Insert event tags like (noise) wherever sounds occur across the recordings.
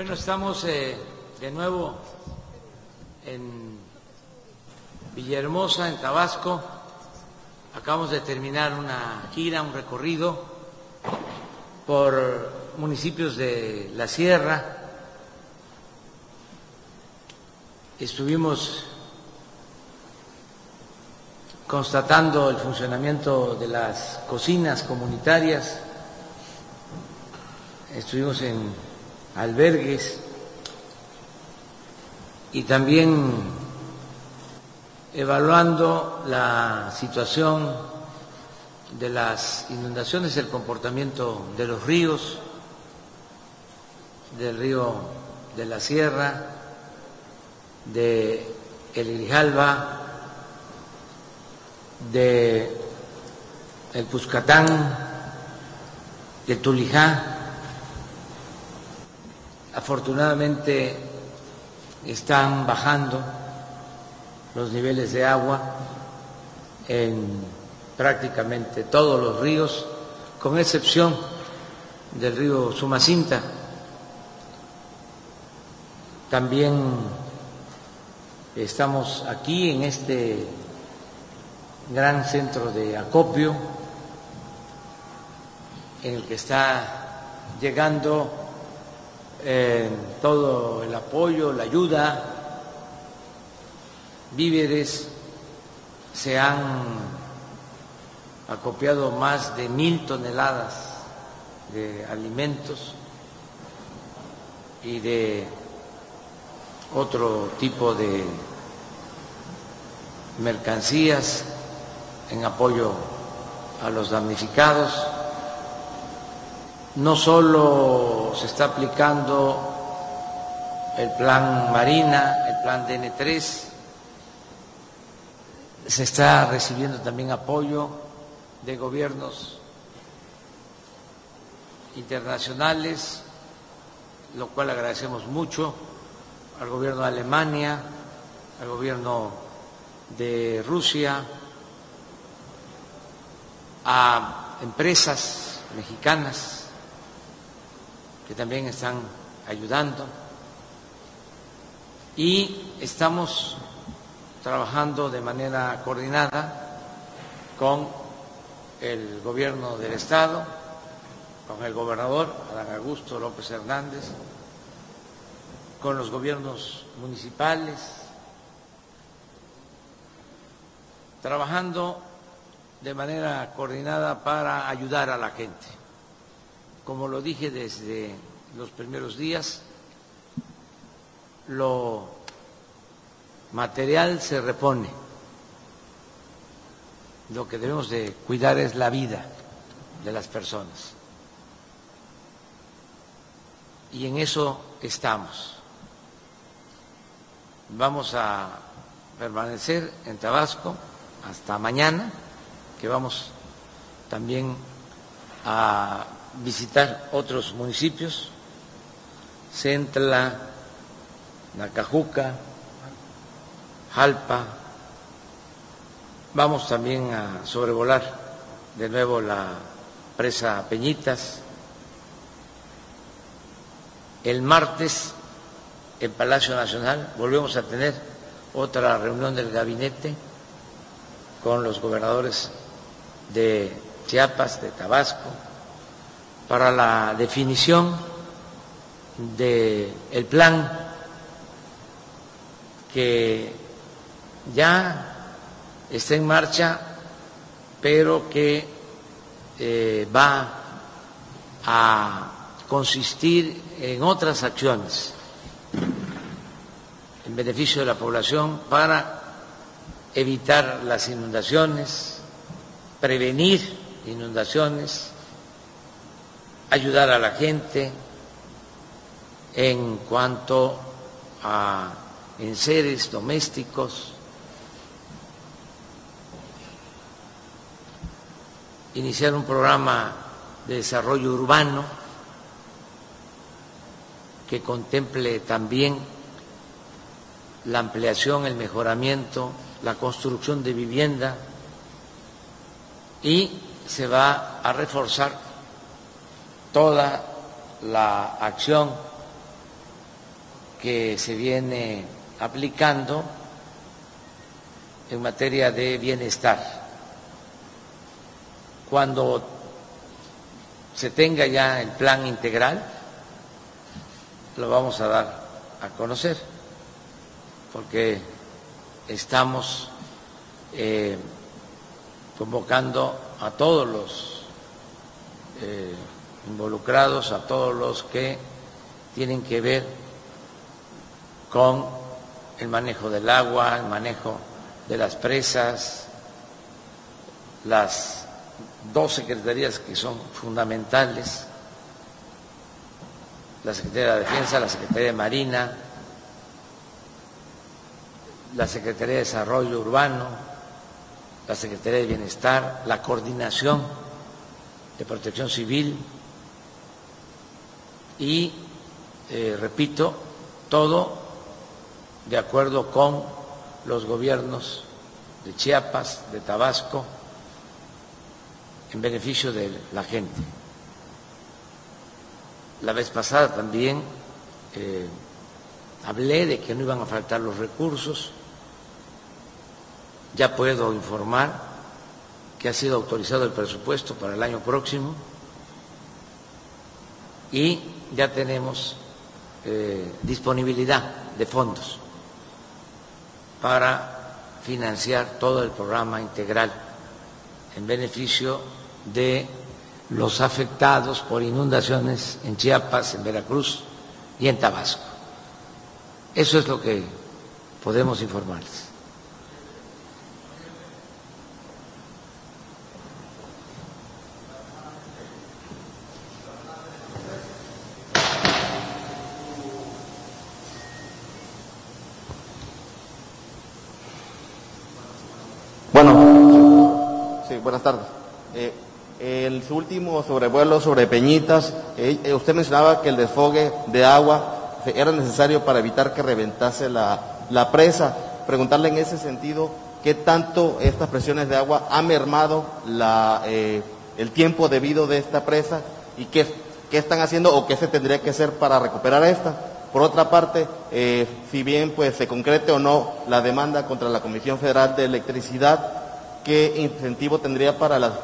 Bueno, estamos eh, de nuevo en Villahermosa, en Tabasco. Acabamos de terminar una gira, un recorrido por municipios de la sierra. Estuvimos constatando el funcionamiento de las cocinas comunitarias. Estuvimos en albergues y también evaluando la situación de las inundaciones, el comportamiento de los ríos, del río de la Sierra, de el Grijalba, de el Puscatán, de Tulijá, Afortunadamente están bajando los niveles de agua en prácticamente todos los ríos, con excepción del río Sumacinta. También estamos aquí en este gran centro de acopio en el que está llegando todo el apoyo, la ayuda, víveres, se han acopiado más de mil toneladas de alimentos y de otro tipo de mercancías en apoyo a los damnificados no solo se está aplicando el plan Marina, el plan DN3, se está recibiendo también apoyo de gobiernos internacionales, lo cual agradecemos mucho al gobierno de Alemania, al gobierno de Rusia, a empresas mexicanas que también están ayudando. Y estamos trabajando de manera coordinada con el gobierno del Estado, con el gobernador Adán Augusto López Hernández, con los gobiernos municipales, trabajando de manera coordinada para ayudar a la gente. Como lo dije desde los primeros días, lo material se repone. Lo que debemos de cuidar es la vida de las personas. Y en eso estamos. Vamos a permanecer en Tabasco hasta mañana, que vamos también a visitar otros municipios, Centla, Nacajuca, Jalpa. Vamos también a sobrevolar de nuevo la presa Peñitas. El martes en Palacio Nacional volvemos a tener otra reunión del gabinete con los gobernadores de Chiapas, de Tabasco, para la definición del el plan que ya está en marcha, pero que eh, va a consistir en otras acciones en beneficio de la población para evitar las inundaciones, prevenir inundaciones, ayudar a la gente en cuanto a enseres domésticos, iniciar un programa de desarrollo urbano que contemple también la ampliación, el mejoramiento, la construcción de vivienda y se va a reforzar toda la acción que se viene aplicando en materia de bienestar. Cuando se tenga ya el plan integral, lo vamos a dar a conocer, porque estamos eh, convocando a todos los eh, involucrados, a todos los que tienen que ver con el manejo del agua, el manejo de las presas, las dos secretarías que son fundamentales, la Secretaría de Defensa, la Secretaría de Marina, la Secretaría de Desarrollo Urbano, la Secretaría de Bienestar, la Coordinación de Protección Civil y, eh, repito, todo de acuerdo con los gobiernos de Chiapas, de Tabasco, en beneficio de la gente. La vez pasada también eh, hablé de que no iban a faltar los recursos. Ya puedo informar que ha sido autorizado el presupuesto para el año próximo y ya tenemos eh, disponibilidad de fondos para financiar todo el programa integral en beneficio de los afectados por inundaciones en Chiapas, en Veracruz y en Tabasco. Eso es lo que podemos informarles. Bueno, sí, buenas tardes. Eh, el su último sobrevuelo sobre Peñitas, eh, eh, usted mencionaba que el desfogue de agua era necesario para evitar que reventase la, presa. Preguntarle en ese sentido, ¿qué tanto estas presiones de agua han mermado la, el tiempo debido de esta presa y qué, qué, están haciendo o qué se tendría que hacer para recuperar esta? Por otra parte, si bien pues se concrete o no la demanda contra la Comisión Federal de Electricidad, ¿qué incentivo tendría para las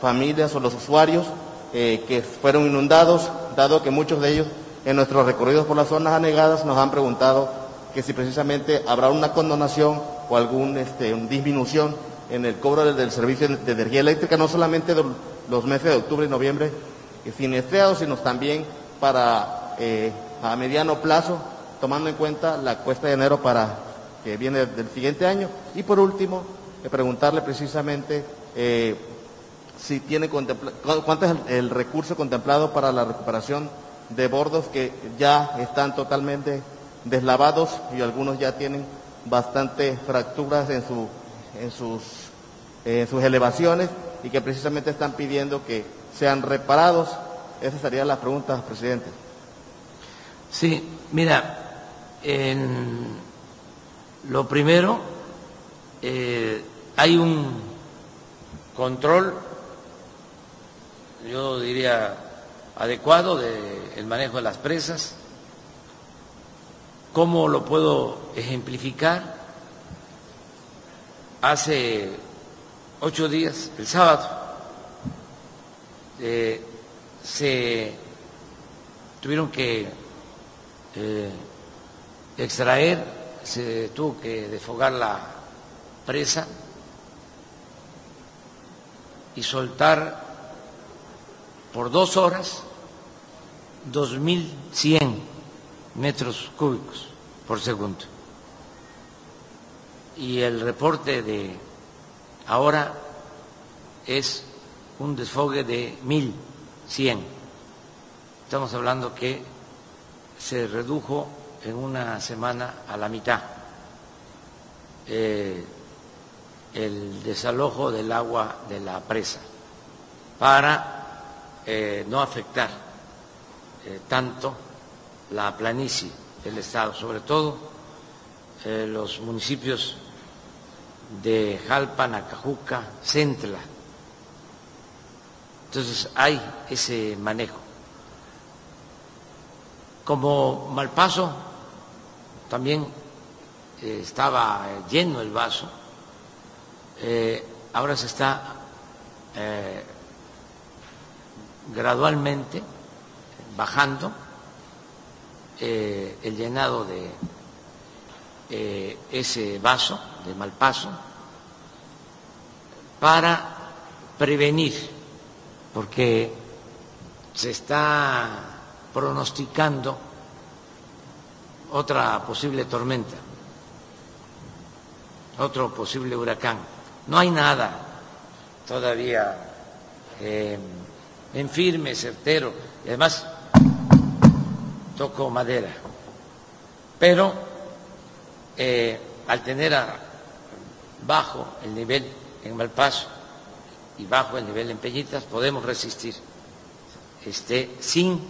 familias o los usuarios eh, que fueron inundados, dado que muchos de ellos en nuestros recorridos por las zonas anegadas nos han preguntado que si precisamente habrá una condonación o alguna este, disminución en el cobro del, servicio de energía eléctrica, no solamente de los meses de octubre y noviembre siniestrados, sino también para eh, a mediano plazo, tomando en cuenta la cuesta de enero para que viene del siguiente año. Y por último, eh, preguntarle precisamente si tiene cuánto es el, recurso contemplado para la recuperación de bordos que ya están totalmente deslavados y algunos ya tienen bastantes fracturas en, su, en, sus, en sus elevaciones y que precisamente están pidiendo que sean reparados. Esa sería la pregunta, presidente. Sí, mira, en lo primero, eh, hay un control yo diría, adecuado del manejo de las presas. ¿Cómo lo puedo ejemplificar? Hace ocho días, el sábado, eh, se tuvieron que eh, extraer, se tuvo que desfogar la presa y soltar por dos horas 2.100 metros cúbicos por segundo. Y el reporte de ahora es un desfogue de 1.100. Estamos hablando que se redujo en una semana a la mitad eh, el desalojo del agua de la presa para eh, no afectar eh, tanto la planicie del Estado, sobre todo eh, los municipios de Jalpan, Acajuca, Centla. Entonces hay ese manejo. Como Malpaso también estaba lleno el vaso, ahora se está gradualmente bajando el llenado de ese vaso de mal paso para prevenir, porque se está pronosticando otra posible tormenta, otro posible huracán. No hay nada todavía eh, en firme, certero, y además toco madera. Pero eh, al tener bajo el nivel en Malpaso y bajo el nivel en Peñitas, podemos resistir este, sin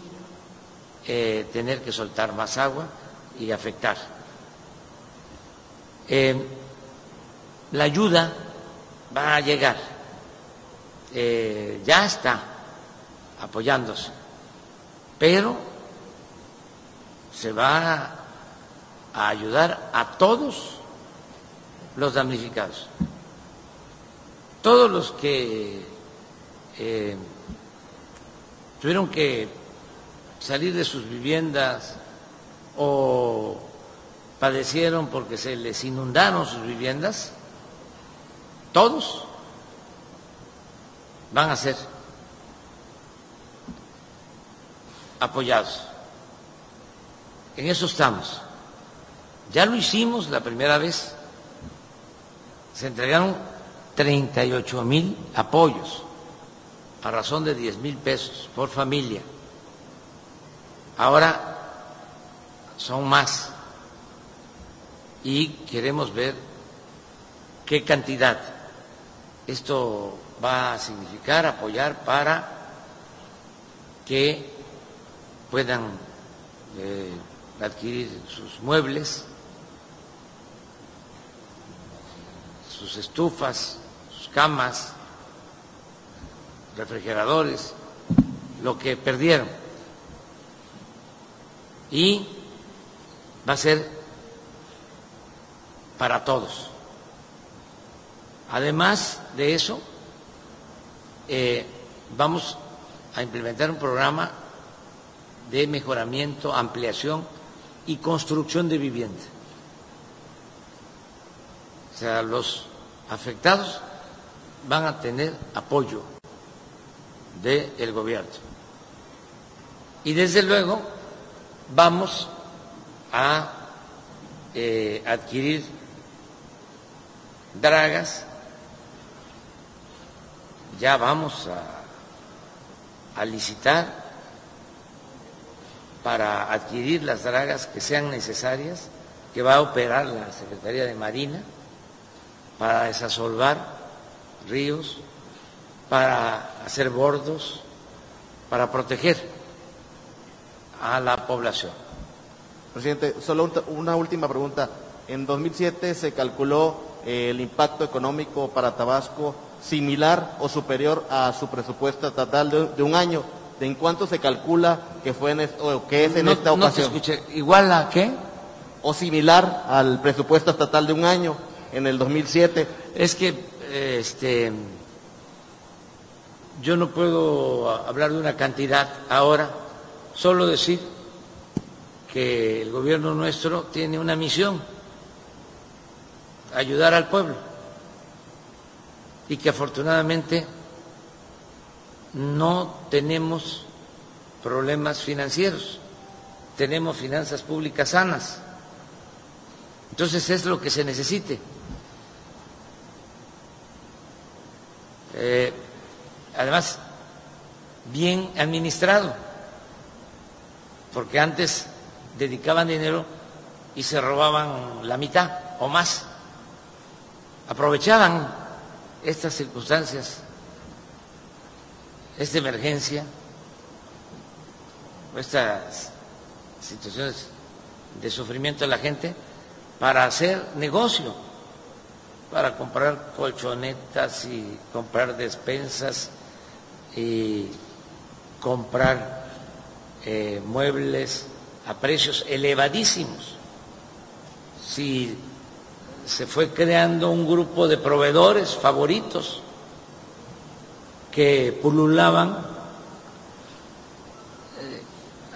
eh, tener que soltar más agua y afectar. Eh, la ayuda va a llegar, eh, ya está apoyándose, pero se va a ayudar a todos los damnificados, todos los que eh, tuvieron que salir de sus viviendas o padecieron porque se les inundaron sus viviendas, todos van a ser apoyados. En eso estamos. Ya lo hicimos la primera vez. Se entregaron 38 mil apoyos a razón de 10 mil pesos por familia. Ahora son más y queremos ver qué cantidad esto va a significar apoyar para que puedan eh, adquirir sus muebles, sus estufas, sus camas, refrigeradores, lo que perdieron. Y va a ser para todos. Además de eso, eh, vamos a implementar un programa de mejoramiento, ampliación y construcción de vivienda. O sea, los afectados van a tener apoyo del gobierno. Y desde luego vamos a eh, adquirir dragas, ya vamos a, a licitar para adquirir las dragas que sean necesarias, que va a operar la Secretaría de Marina para desasolvar ríos, para hacer bordos, para proteger a la población. Presidente, solo una última pregunta. En 2007 se calculó eh, el impacto económico para Tabasco similar o superior a su presupuesto estatal de, un año. ¿En cuánto se calcula que fue en o que es en esta ocasión? No te escuché. ¿Igual a qué? O similar al presupuesto estatal de un año en el 2007. Es que este yo no puedo hablar de una cantidad ahora, solo decir que el gobierno nuestro tiene una misión, ayudar al pueblo, y que afortunadamente no tenemos problemas financieros, tenemos finanzas públicas sanas. Entonces es lo que se necesite. Eh, además bien administrado, porque antes dedicaban dinero y se robaban la mitad o más. Aprovechaban estas circunstancias, esta emergencia, estas situaciones de sufrimiento de la gente para hacer negocio para comprar colchonetas y comprar despensas y comprar eh, muebles a precios elevadísimos. si se fue creando un grupo de proveedores favoritos que pululaban eh,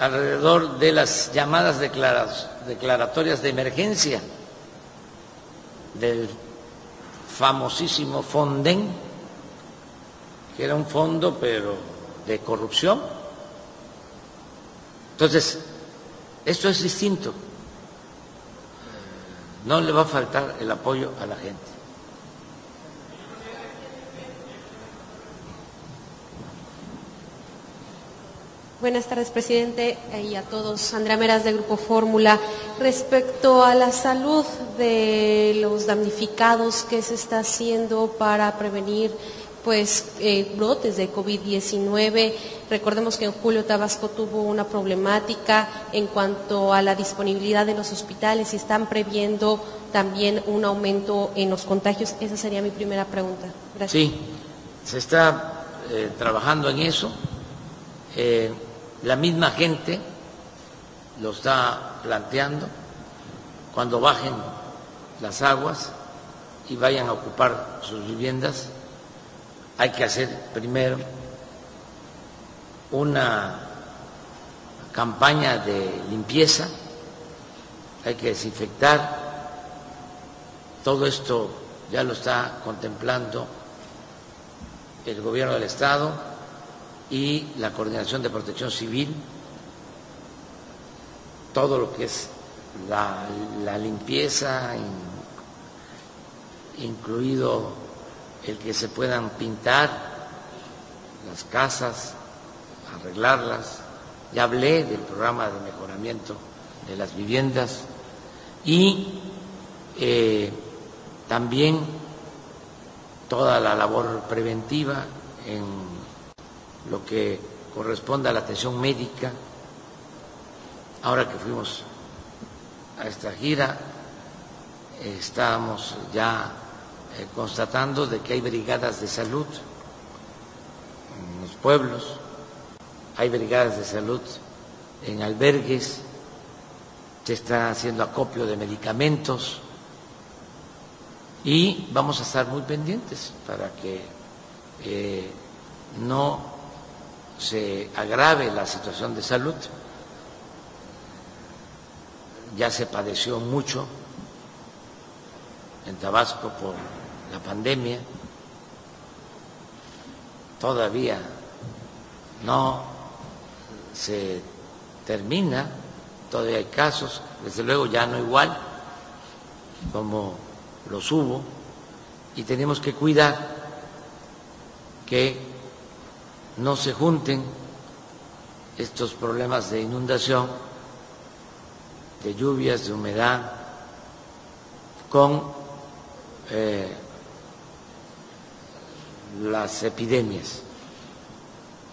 alrededor de las llamadas declaratorias de emergencia del famosísimo Fonden, que era un fondo pero de corrupción. Entonces, esto es distinto. No le va a faltar el apoyo a la gente. Buenas tardes, presidente, y a todos. Andrea Meras, de Grupo Fórmula. Respecto a la salud de los damnificados, ¿qué se está haciendo para prevenir pues eh, brotes de COVID-19. Recordemos que en julio Tabasco tuvo una problemática en cuanto a la disponibilidad de los hospitales y están previendo también un aumento en los contagios. Esa sería mi primera pregunta. Gracias. Sí, se está eh, trabajando en eso. Eh, la misma gente lo está planteando. Cuando bajen las aguas y vayan a ocupar sus viviendas, hay que hacer primero una campaña de limpieza, hay que desinfectar, todo esto ya lo está contemplando el gobierno del Estado, y la Coordinación de Protección Civil, todo lo que es la, limpieza, incluido el que se puedan pintar las casas, arreglarlas. Ya hablé del programa de mejoramiento de las viviendas y eh, también toda la labor preventiva en lo que corresponde a la atención médica. Ahora que fuimos a esta gira, estamos ya eh, constatando de que hay brigadas de salud en los pueblos, hay brigadas de salud en albergues, se está haciendo acopio de medicamentos y vamos a estar muy pendientes para que eh, no se agrave la situación de salud. Ya se padeció mucho en Tabasco por la pandemia. Todavía no se termina, todavía hay casos, desde luego ya no igual como los hubo, y tenemos que cuidar que no se junten estos problemas de inundación, de lluvias, de humedad, con eh, las epidemias.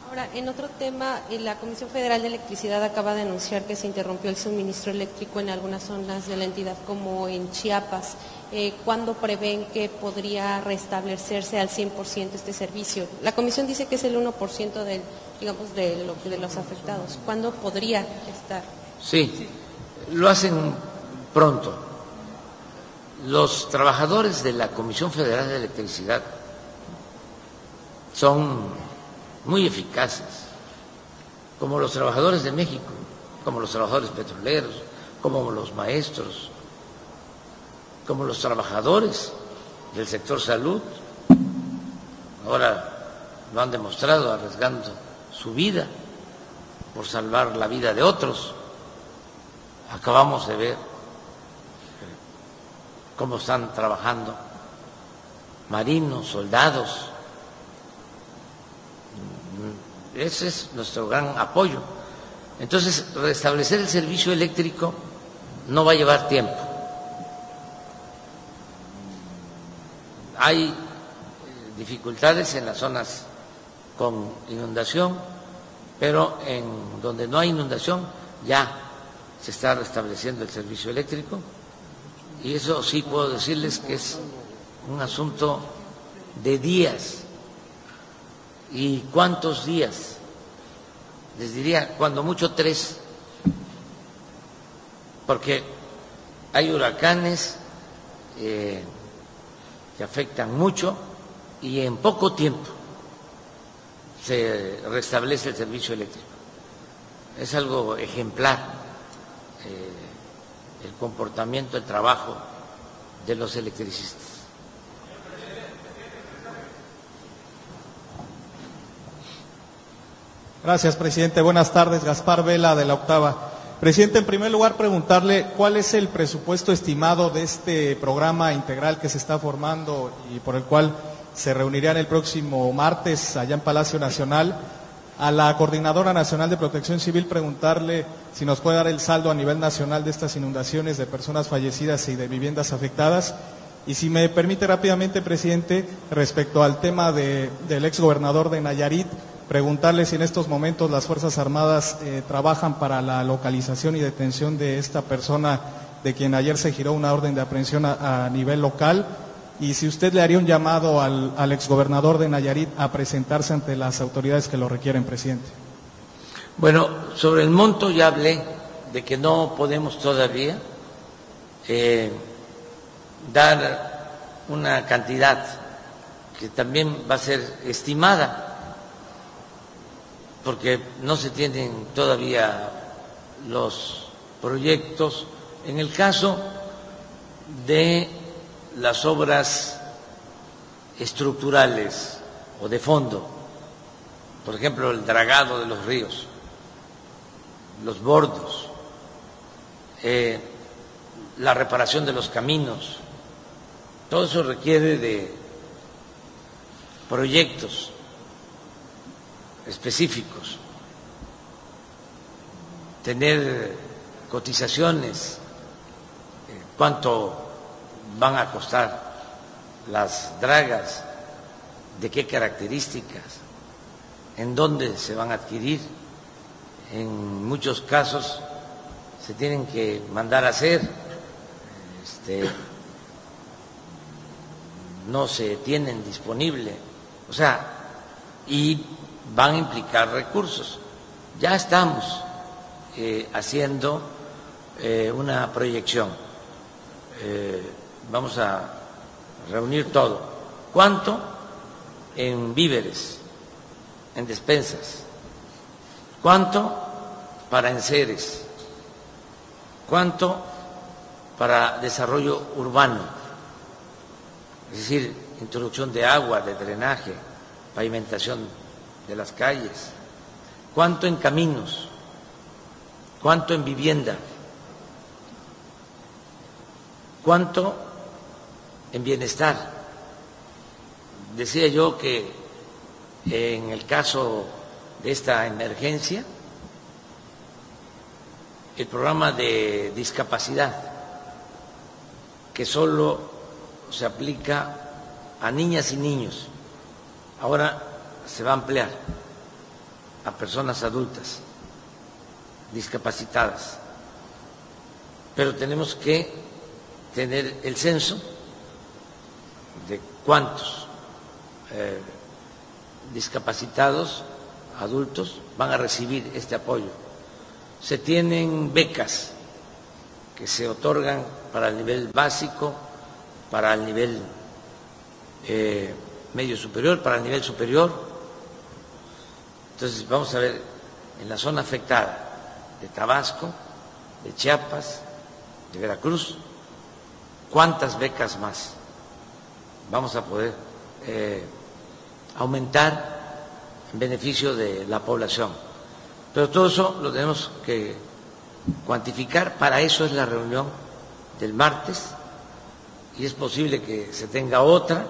Ahora, en otro tema, eh, la Comisión Federal de Electricidad acaba de anunciar que se interrumpió el suministro eléctrico en algunas zonas de la entidad, como en Chiapas. Eh, ¿Cuándo prevén que podría restablecerse al 100% este servicio? La Comisión dice que es el 1% del, digamos, de, de los afectados. ¿Cuándo podría estar? Sí, lo hacen pronto. Los trabajadores de la Comisión Federal de Electricidad son muy eficaces, como los trabajadores de México, como los trabajadores petroleros, como los maestros, como los trabajadores del sector salud. Ahora lo han demostrado arriesgando su vida por salvar la vida de otros. Acabamos de ver cómo están trabajando marinos, soldados, Ese es nuestro gran apoyo. Entonces, restablecer el servicio eléctrico no va a llevar tiempo. Hay eh, dificultades en las zonas con inundación, pero en donde no hay inundación ya se está restableciendo el servicio eléctrico. Y eso sí puedo decirles que es un asunto de días. ¿Y cuántos días? Les diría, cuando mucho tres, porque hay huracanes eh, que afectan mucho y en poco tiempo se restablece el servicio eléctrico. Es algo ejemplar eh, el comportamiento, el trabajo de los electricistas. Gracias, presidente. Buenas tardes. Gaspar Vela, de la Octava. Presidente, en primer lugar, preguntarle cuál es el presupuesto estimado de este programa integral que se está formando y por el cual se reunirían el próximo martes allá en Palacio Nacional. A la Coordinadora Nacional de Protección Civil preguntarle si nos puede dar el saldo a nivel nacional de estas inundaciones de personas fallecidas y de viviendas afectadas. Y si me permite rápidamente, presidente, respecto al tema de, del exgobernador de Nayarit, preguntarle si en estos momentos las Fuerzas Armadas eh, trabajan para la localización y detención de esta persona de quien ayer se giró una orden de aprehensión a, nivel local y si usted le haría un llamado al, al, exgobernador de Nayarit a presentarse ante las autoridades que lo requieren, presidente. Bueno, sobre el monto ya hablé de que no podemos todavía eh, dar una cantidad que también va a ser estimada porque no se tienen todavía los proyectos. En el caso de las obras estructurales o de fondo, por ejemplo, el dragado de los ríos, los bordos, eh, la reparación de los caminos, todo eso requiere de proyectos específicos, tener cotizaciones, eh, cuánto van a costar las dragas, de qué características, en dónde se van a adquirir. En muchos casos se tienen que mandar a hacer, este, no se tienen disponible, o sea, y van a implicar recursos. Ya estamos eh, haciendo eh, una proyección. Eh, vamos a reunir todo. ¿Cuánto? En víveres, en despensas. ¿Cuánto? Para enseres. ¿Cuánto? Para desarrollo urbano. Es decir, introducción de agua, de drenaje, pavimentación de las calles, cuánto en caminos, cuánto en vivienda, cuánto en bienestar. Decía yo que en el caso de esta emergencia, el programa de discapacidad, que solo se aplica a niñas y niños, ahora se va a ampliar a personas adultas discapacitadas, pero tenemos que tener el censo de cuántos eh, discapacitados adultos van a recibir este apoyo. Se tienen becas que se otorgan para el nivel básico, para el nivel eh, medio superior, para el nivel superior, entonces vamos a ver en la zona afectada de Tabasco, de Chiapas, de Veracruz, cuántas becas más vamos a poder eh, aumentar en beneficio de la población. Pero todo eso lo tenemos que cuantificar, para eso es la reunión del martes y es posible que se tenga otra.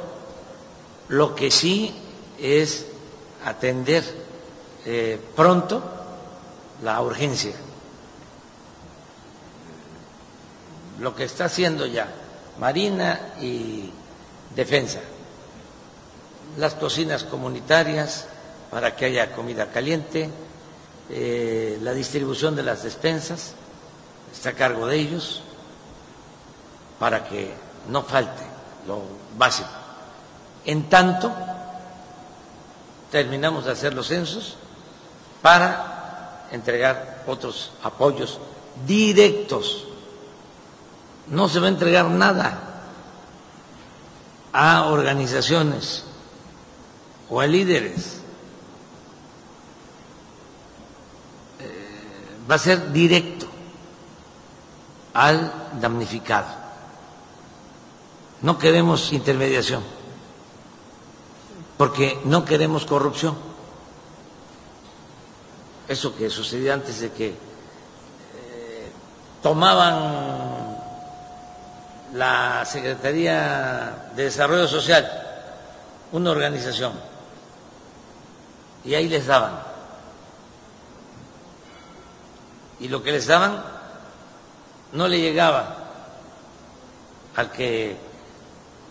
Lo que sí es atender eh, pronto la urgencia. Lo que está haciendo ya Marina y Defensa, las cocinas comunitarias para que haya comida caliente, eh, la distribución de las despensas está a cargo de ellos para que no falte lo básico. En tanto, terminamos de hacer los censos para entregar otros apoyos directos no se va a entregar nada a organizaciones o a líderes. Eh, va a ser directo al damnificado. No queremos intermediación, porque no queremos corrupción. Eso que sucedía antes de que eh, tomaban la Secretaría de Desarrollo Social, una organización, y ahí les daban. Y lo que les daban no le llegaba al que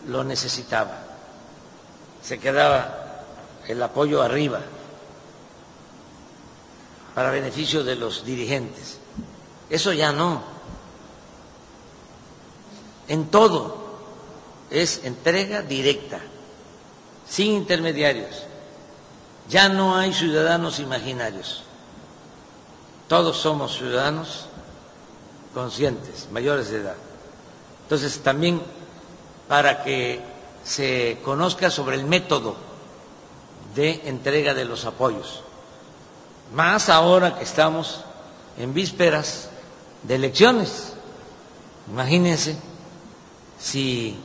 lo necesitaba. Se quedaba el apoyo arriba para beneficio de los dirigentes. Eso ya no. En todo es entrega directa, sin intermediarios. Ya no hay ciudadanos imaginarios. Todos somos ciudadanos conscientes, mayores de edad. Entonces, también para que se conozca sobre el método de entrega de los apoyos. Más ahora que estamos en vísperas de elecciones. Imagínense si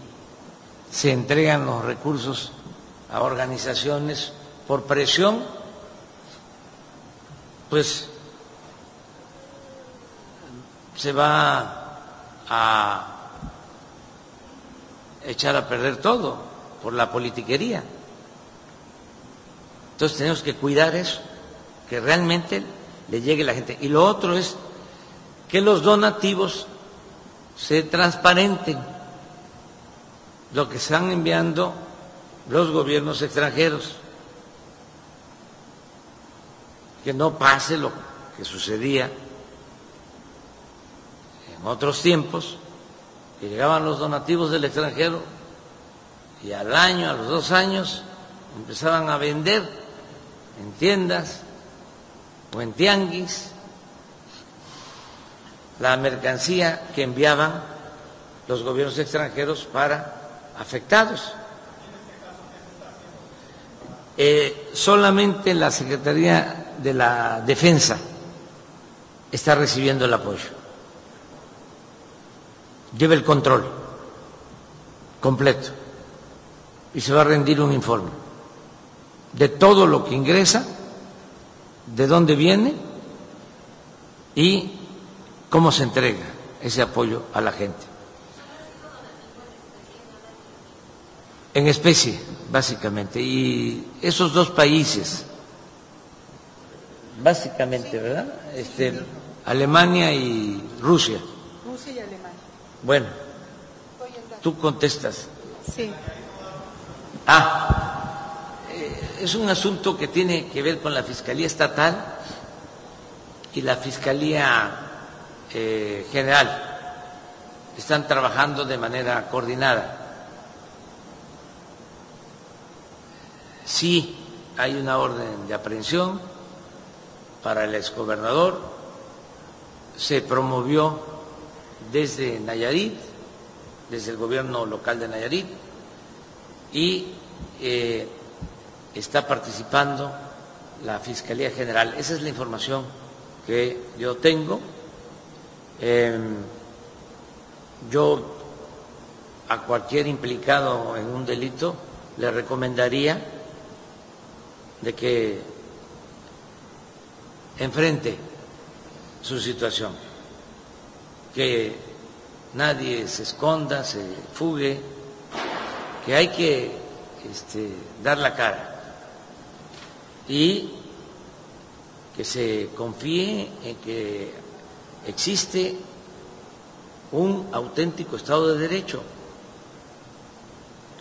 se entregan los recursos a organizaciones por presión, pues se va a echar a perder todo por la politiquería. Entonces tenemos que cuidar eso, que realmente le llegue la gente. Y lo otro es que los donativos se transparenten, lo que están enviando los gobiernos extranjeros, que no pase lo que sucedía en otros tiempos, que llegaban los donativos del extranjero y al año, a los dos años, empezaban a vender en tiendas o en tianguis la mercancía que enviaban los gobiernos extranjeros para afectados. Eh, solamente la Secretaría de la Defensa está recibiendo el apoyo lleva el control completo y se va a rendir un informe de todo lo que ingresa, de dónde viene y cómo se entrega ese apoyo a la gente. En especie, básicamente. Y esos dos países, básicamente, ¿verdad? Este, Alemania y Rusia. Rusia y Alemania. Bueno, tú contestas. Sí. Ah, es un asunto que tiene que ver con la Fiscalía Estatal y la Fiscalía eh, General. Están trabajando de manera coordinada. Sí hay una orden de aprehensión para el exgobernador. Se promovió desde Nayarit, desde el gobierno local de Nayarit, y eh, está participando la Fiscalía General. Esa es la información que yo tengo. Em, yo a cualquier implicado en un delito le recomendaría de que enfrente su situación que nadie se esconda, se fugue, que hay que este, dar la cara y que se confíe en que existe un auténtico Estado de Derecho,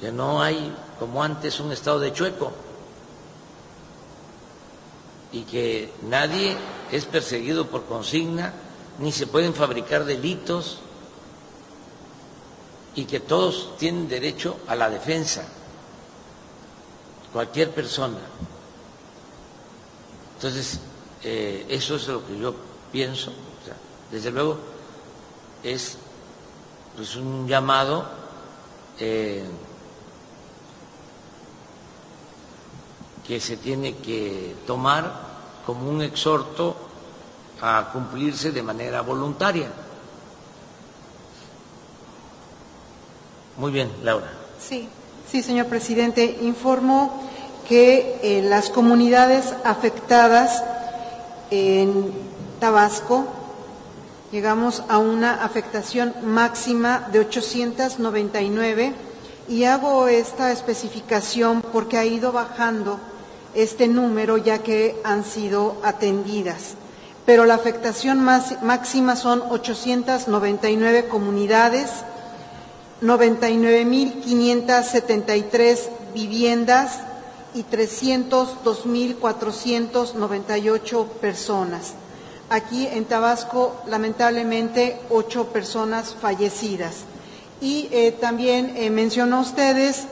que no hay como antes un Estado de chueco y que nadie es perseguido por consigna ni se pueden fabricar delitos y que todos tienen derecho a la defensa, cualquier persona. Entonces, eh, eso es lo que yo pienso. desde luego, es pues un llamado eh, que se tiene que tomar como un exhorto a cumplirse de manera voluntaria. Muy bien, Laura. Sí, sí, señor presidente. Informo que eh, las comunidades afectadas en Tabasco llegamos a una afectación máxima de 899 y hago esta especificación porque ha ido bajando este número ya que han sido atendidas. Pero la afectación máxima son 899 comunidades, 99.573 viviendas y 302.498 personas. Aquí en Tabasco, lamentablemente, ocho personas fallecidas. Y eh, también eh, mencionó ustedes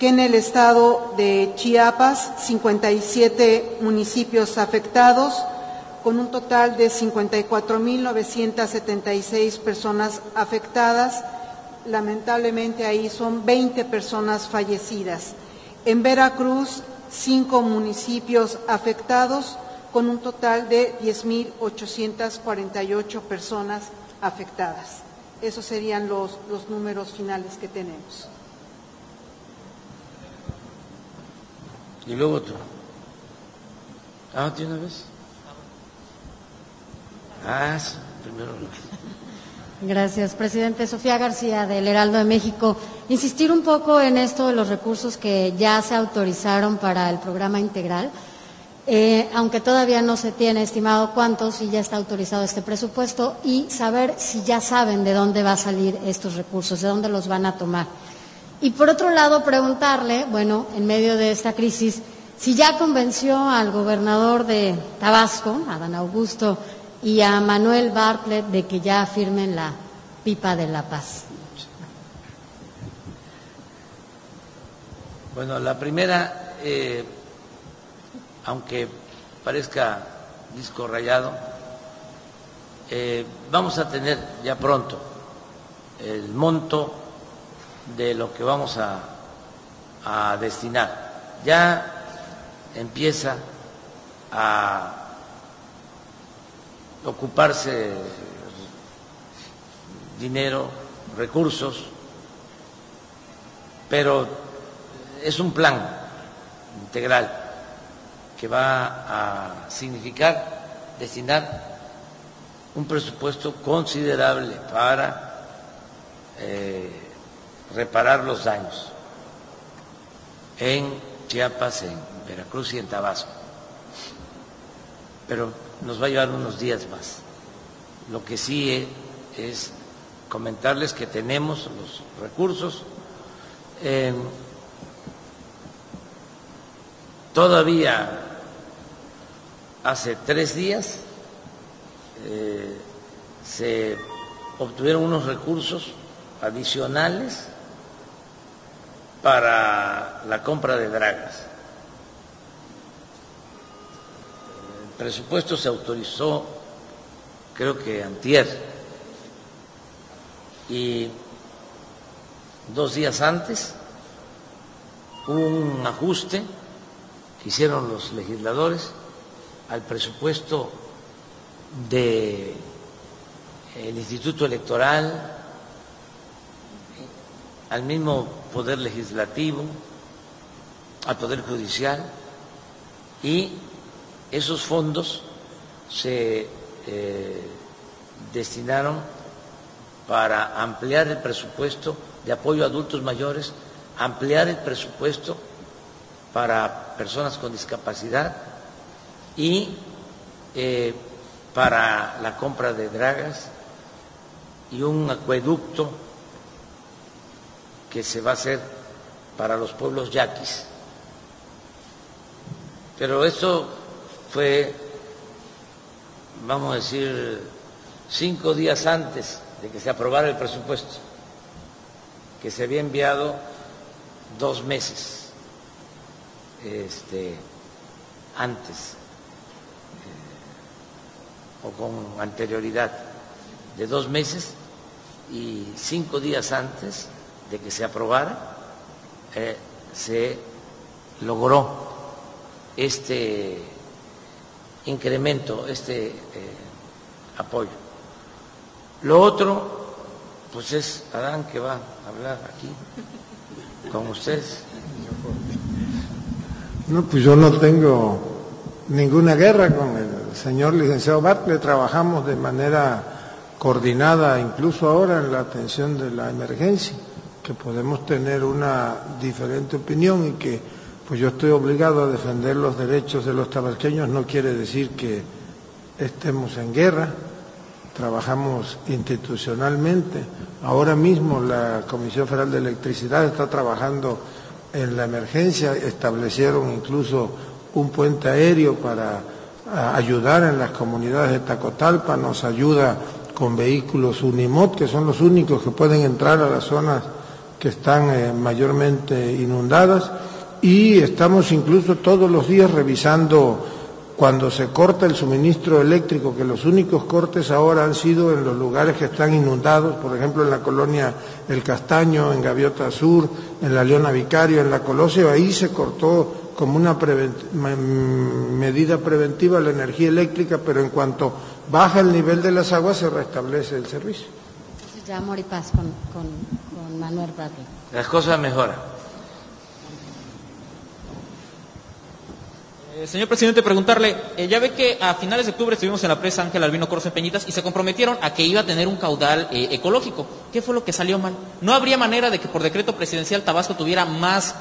que en el estado de Chiapas, 57 municipios afectados, con un total de 54.976 personas afectadas. Lamentablemente ahí son 20 personas fallecidas. En Veracruz, cinco municipios afectados, con un total de 10.848 personas afectadas. Esos serían los, los números finales que tenemos. Y luego tú. Ah, ¿de una vez? Ah, sí, primero. Gracias, presidente. Sofía García, del Heraldo de México. Insistir un poco en esto de los recursos que ya se autorizaron para el programa integral, eh, aunque todavía no se tiene estimado cuántos y ya está autorizado este presupuesto, y saber si ya saben de dónde va a salir estos recursos, de dónde los van a tomar. Y por otro lado, preguntarle, bueno, en medio de esta crisis, si ya convenció al gobernador de Tabasco, a Dan Augusto, y a Manuel Bartlett de que ya firmen la pipa de la paz. Bueno, la primera, eh, aunque parezca disco rayado, eh, vamos a tener ya pronto el monto de lo que vamos a, destinar. Ya empieza a ocuparse dinero, recursos, pero es un plan integral que va a significar destinar un presupuesto considerable para eh, reparar los daños en Chiapas, en Veracruz y en Tabasco. Pero nos va a llevar unos días más. Lo que sí es comentarles que tenemos los recursos. todavía hace tres días eh, se obtuvieron unos recursos adicionales para la compra de dragas. El presupuesto se autorizó, creo que antier, y dos días antes hubo un ajuste que hicieron los legisladores al presupuesto del Instituto Electoral, al mismo Poder Legislativo, al Poder Judicial, y esos fondos se eh, destinaron para ampliar el presupuesto de apoyo a adultos mayores, ampliar el presupuesto para personas con discapacidad y eh, para la compra de dragas y un acueducto que se va a hacer para los pueblos yaquis. Pero eso fue, vamos a decir, cinco días antes de que se aprobara el presupuesto, que se había enviado dos meses este, antes eh, o con anterioridad de dos meses y cinco días antes de que se aprobara, eh, se logró este incremento, este eh, apoyo. Lo otro, pues es Adán que va a hablar aquí con ustedes. No, pues yo no tengo ninguna guerra con el señor licenciado Bartlett, trabajamos de manera coordinada, incluso ahora en la atención de la emergencia, que podemos tener una diferente opinión y que pues yo estoy obligado a defender los derechos de los tabasqueños, no quiere decir que estemos en guerra, trabajamos institucionalmente. Ahora mismo la Comisión Federal de Electricidad está trabajando en la emergencia, establecieron incluso un puente aéreo para ayudar en las comunidades de Tacotalpa, nos ayuda con vehículos Unimod, que son los únicos que pueden entrar a las zonas que están eh, mayormente inundadas, y estamos incluso todos los días revisando cuando se corta el suministro eléctrico, que los únicos cortes ahora han sido en los lugares que están inundados, por ejemplo en la colonia El Castaño, en Gaviota Sur, en la Leona Vicario, en la Colosio, ahí se cortó como una medida preventiva la energía eléctrica, pero en cuanto baja el nivel de las aguas se restablece el servicio. Entonces ya amor y paz con, con Manuel Bradley. Las cosas mejoran. Eh, señor presidente, preguntarle, eh, ya ve que a finales de octubre estuvimos en la presa Ángel Albino Corso en Peñitas y se comprometieron a que iba a tener un caudal eh, ecológico. ¿Qué fue lo que salió mal? ¿No habría manera de que por decreto presidencial Tabasco tuviera más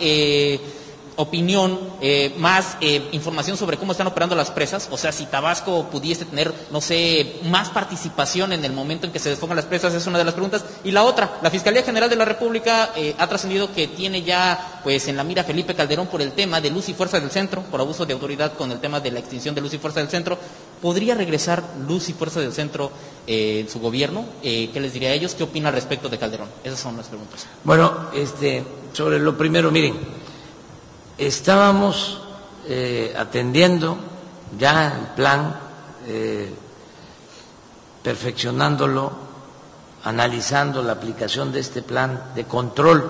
opinión, eh, más eh, información sobre cómo están operando las presas, o sea, si Tabasco pudiese tener, no sé, más participación en el momento en que se despongan las presas, es una de las preguntas. Y la otra, la Fiscalía General de la República eh, ha trascendido que tiene ya, pues, en la mira Felipe Calderón por el tema de Luz y Fuerza del Centro, por abuso de autoridad con el tema de la extinción de Luz y Fuerza del Centro. ¿Podría regresar Luz y Fuerza del Centro en su gobierno? ¿Qué les diría a ellos? ¿Qué opina al respecto de Calderón? Esas son las preguntas. Bueno, este, sobre lo primero, miren, estábamos eh, atendiendo ya el plan, eh, perfeccionándolo, analizando la aplicación de este plan de control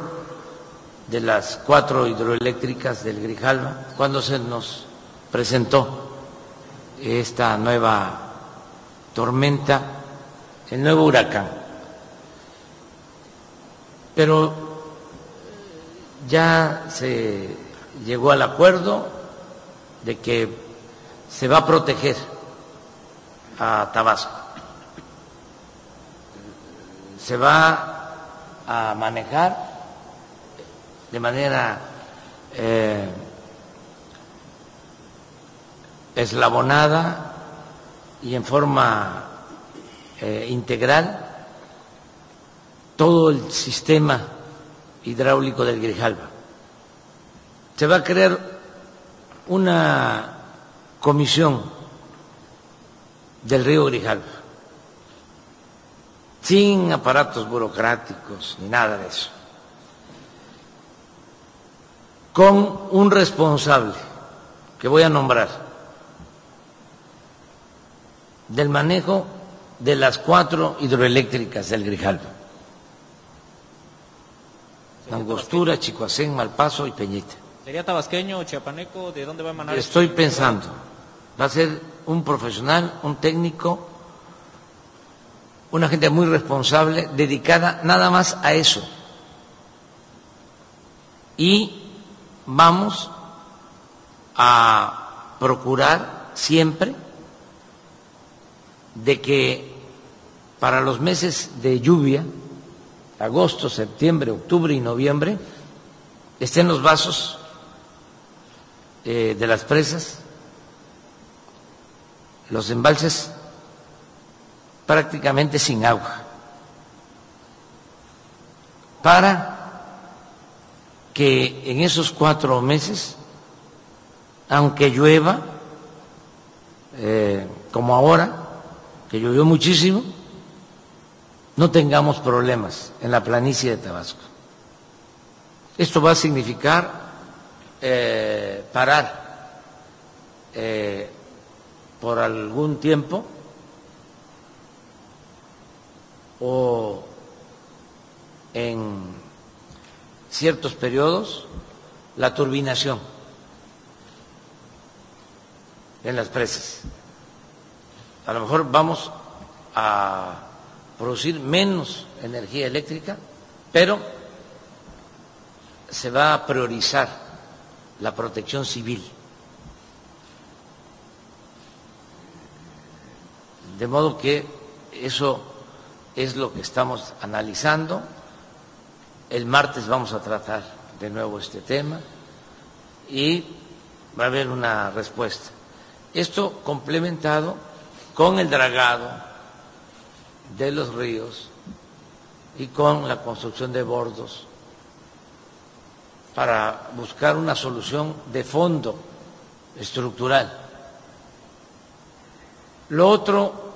de las cuatro hidroeléctricas del Grijalva, cuando se nos presentó esta nueva tormenta, el nuevo huracán. Pero ya se llegó al acuerdo de que se va a proteger a Tabasco. Se va a manejar de manera eh, eslabonada y en forma eh, integral todo el sistema hidráulico del Grijalba se va a crear una comisión del río Grijalva, sin aparatos burocráticos ni nada de eso, con un responsable que voy a nombrar del manejo de las cuatro hidroeléctricas del Grijalva. Angostura, Chicoacén, Malpaso y Peñita. ¿Sería tabasqueño chiapaneco? ¿De dónde va a emanar? Estoy pensando. Va a ser un profesional, un técnico, una gente muy responsable, dedicada nada más a eso. Y vamos a procurar siempre de que para los meses de lluvia, agosto, septiembre, octubre y noviembre, estén los vasos eh, de las presas, los embalses prácticamente sin agua, para que en esos cuatro meses, aunque llueva, eh, como ahora, que llovió muchísimo, no tengamos problemas en la planicie de Tabasco. Esto va a significar eh, parar eh, por algún tiempo o en ciertos periodos la turbinación en las presas. A lo mejor vamos a producir menos energía eléctrica, pero se va a priorizar la protección civil. De modo que eso es lo que estamos analizando. El martes vamos a tratar de nuevo este tema y va a haber una respuesta. Esto complementado con el dragado de los ríos y con la construcción de bordos para buscar una solución de fondo estructural. Lo otro,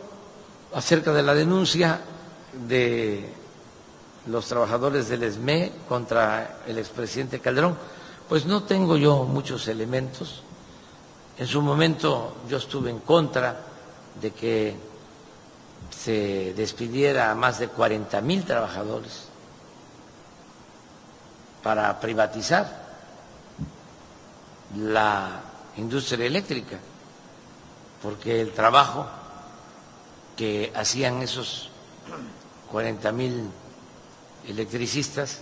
acerca de la denuncia de los trabajadores del ESME contra el expresidente Calderón, pues no tengo yo muchos elementos. En su momento yo estuve en contra de que se despidiera a más de 40 mil trabajadores para privatizar la industria eléctrica, porque el trabajo que hacían esos 40 mil electricistas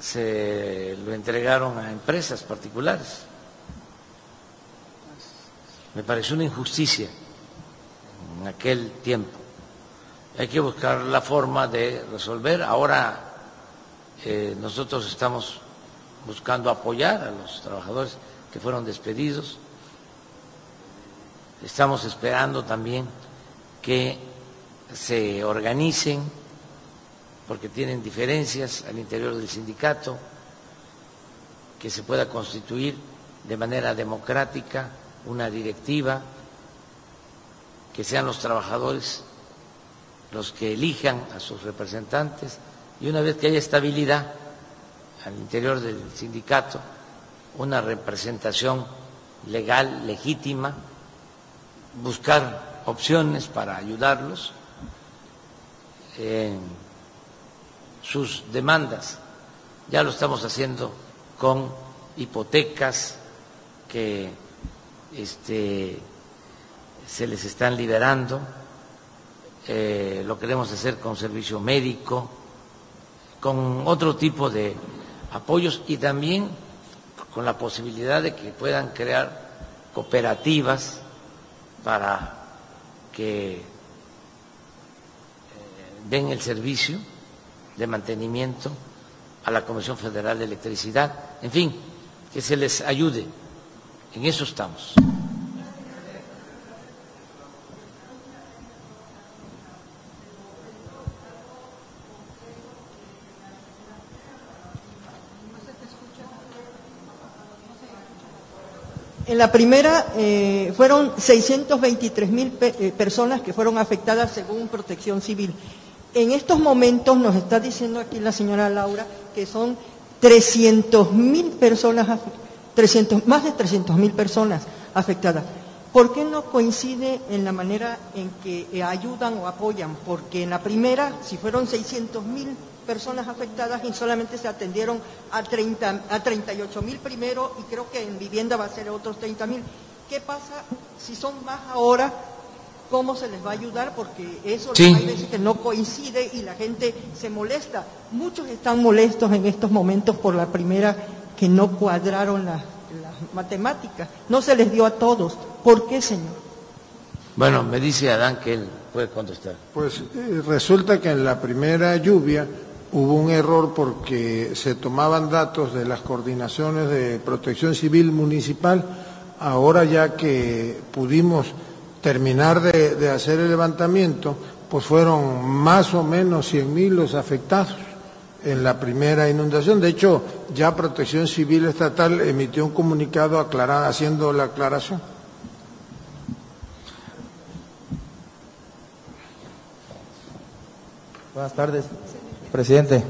se lo entregaron a empresas particulares. Me pareció una injusticia en aquel tiempo. Hay que buscar la forma de resolver. Ahora eh, nosotros estamos buscando apoyar a los trabajadores que fueron despedidos. Estamos esperando también que se organicen, porque tienen diferencias al interior del sindicato, que se pueda constituir de manera democrática una directiva, que sean los trabajadores los que elijan a sus representantes y una vez que haya estabilidad al interior del sindicato, una representación legal, legítima, buscar opciones para ayudarlos en sus demandas. Ya lo estamos haciendo con hipotecas que este, se les están liberando, eh, lo queremos hacer con servicio médico, con otro tipo de apoyos y también con la posibilidad de que puedan crear cooperativas para que eh, den el servicio de mantenimiento a la Comisión Federal de Electricidad, en fin, que se les ayude. En eso estamos. En la primera eh, fueron 623 mil eh, personas que fueron afectadas según Protección Civil. En estos momentos nos está diciendo aquí la señora Laura que son 300 mil personas, 300, más de 300 mil personas afectadas. ¿Por qué no coincide en la manera en que eh, ayudan o apoyan? Porque en la primera, si fueron 600 mil personas afectadas y solamente se atendieron a, 30, a 38 mil primero y creo que en vivienda va a ser otros 30 mil. ¿Qué pasa si son más ahora? ¿Cómo se les va a ayudar? Porque eso hay veces que no coincide y la gente se molesta. Muchos están molestos en estos momentos por la primera que no cuadraron las, matemáticas. No se les dio a todos. ¿Por qué, señor? Bueno, me dice Adán que él puede contestar. Pues eh, resulta que en la primera lluvia hubo un error porque se tomaban datos de las coordinaciones de protección civil municipal. Ahora ya que pudimos terminar de, hacer el levantamiento, pues fueron más o menos 100.000 los afectados en la primera inundación. De hecho, ya Protección Civil Estatal emitió un comunicado haciendo la aclaración. Buenas tardes. Presidente,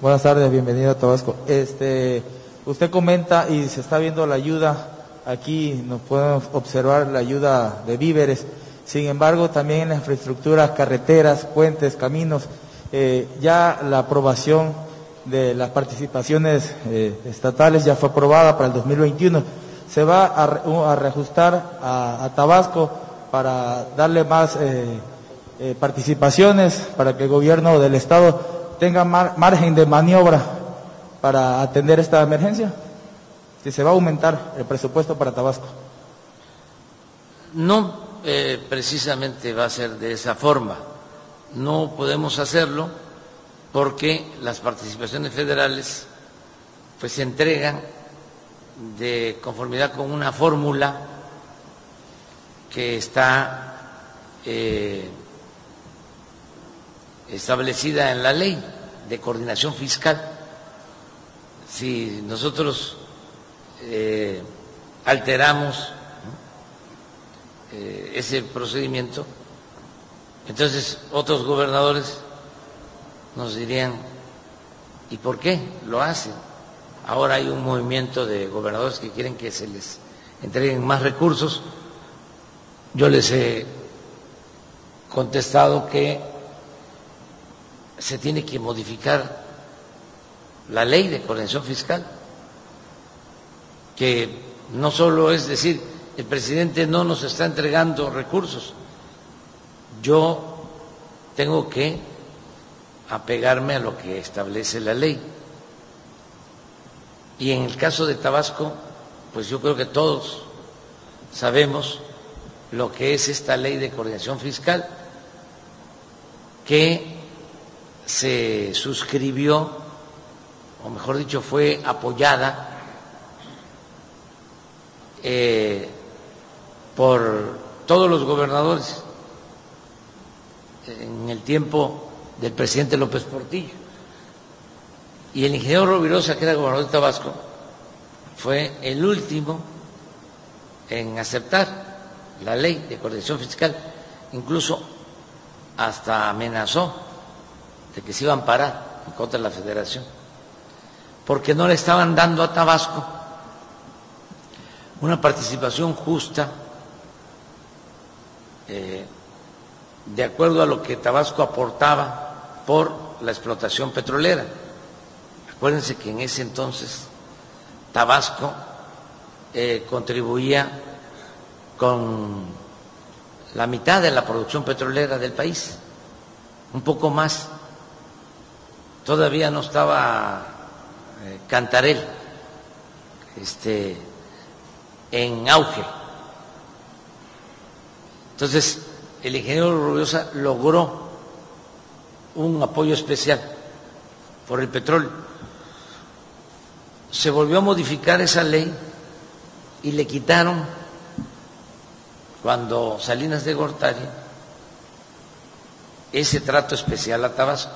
buenas tardes, bienvenido a Tabasco. Este, usted comenta y se está viendo la ayuda, aquí nos podemos observar la ayuda de víveres, sin embargo también en la infraestructura, carreteras, puentes, caminos, eh, ya la aprobación de las participaciones eh, estatales ya fue aprobada para el 2021. Se va a, reajustar a, Tabasco para darle más eh, participaciones, para que el gobierno del Estado tenga margen de maniobra para atender esta emergencia. Si se va a aumentar el presupuesto para Tabasco. No precisamente va a ser de esa forma no podemos hacerlo porque las participaciones federales pues se entregan de conformidad con una fórmula que está eh, establecida en la ley de coordinación fiscal. Si nosotros eh, alteramos eh, ese procedimiento, entonces otros gobernadores nos dirían, ¿y por qué lo hacen? Ahora hay un movimiento de gobernadores que quieren que se les entreguen más recursos. Yo les he contestado que se tiene que modificar la ley de coordinación fiscal, que no solo es decir, el presidente no nos está entregando recursos, yo tengo que apegarme a lo que establece la ley. Y en el caso de Tabasco, pues yo creo que todos sabemos lo que es esta ley de coordinación fiscal, que se suscribió, o mejor dicho, fue apoyada eh, por todos los gobernadores en el tiempo del presidente López Portillo. Y el ingeniero Rovirosa, que era gobernador de Tabasco, fue el último en aceptar la ley de coordinación fiscal, incluso hasta amenazó de que se iban a parar en contra de la federación, porque no le estaban dando a Tabasco una participación justa eh, de acuerdo a lo que Tabasco aportaba por la explotación petrolera. Acuérdense que en ese entonces Tabasco eh, contribuía con la mitad de la producción petrolera del país, un poco más. Todavía no estaba eh, Cantarel este, en auge. Entonces, el ingeniero Rubiosa logró un apoyo especial por el petróleo. Se volvió a modificar esa ley y le quitaron, cuando Salinas de Gortari, ese trato especial a Tabasco,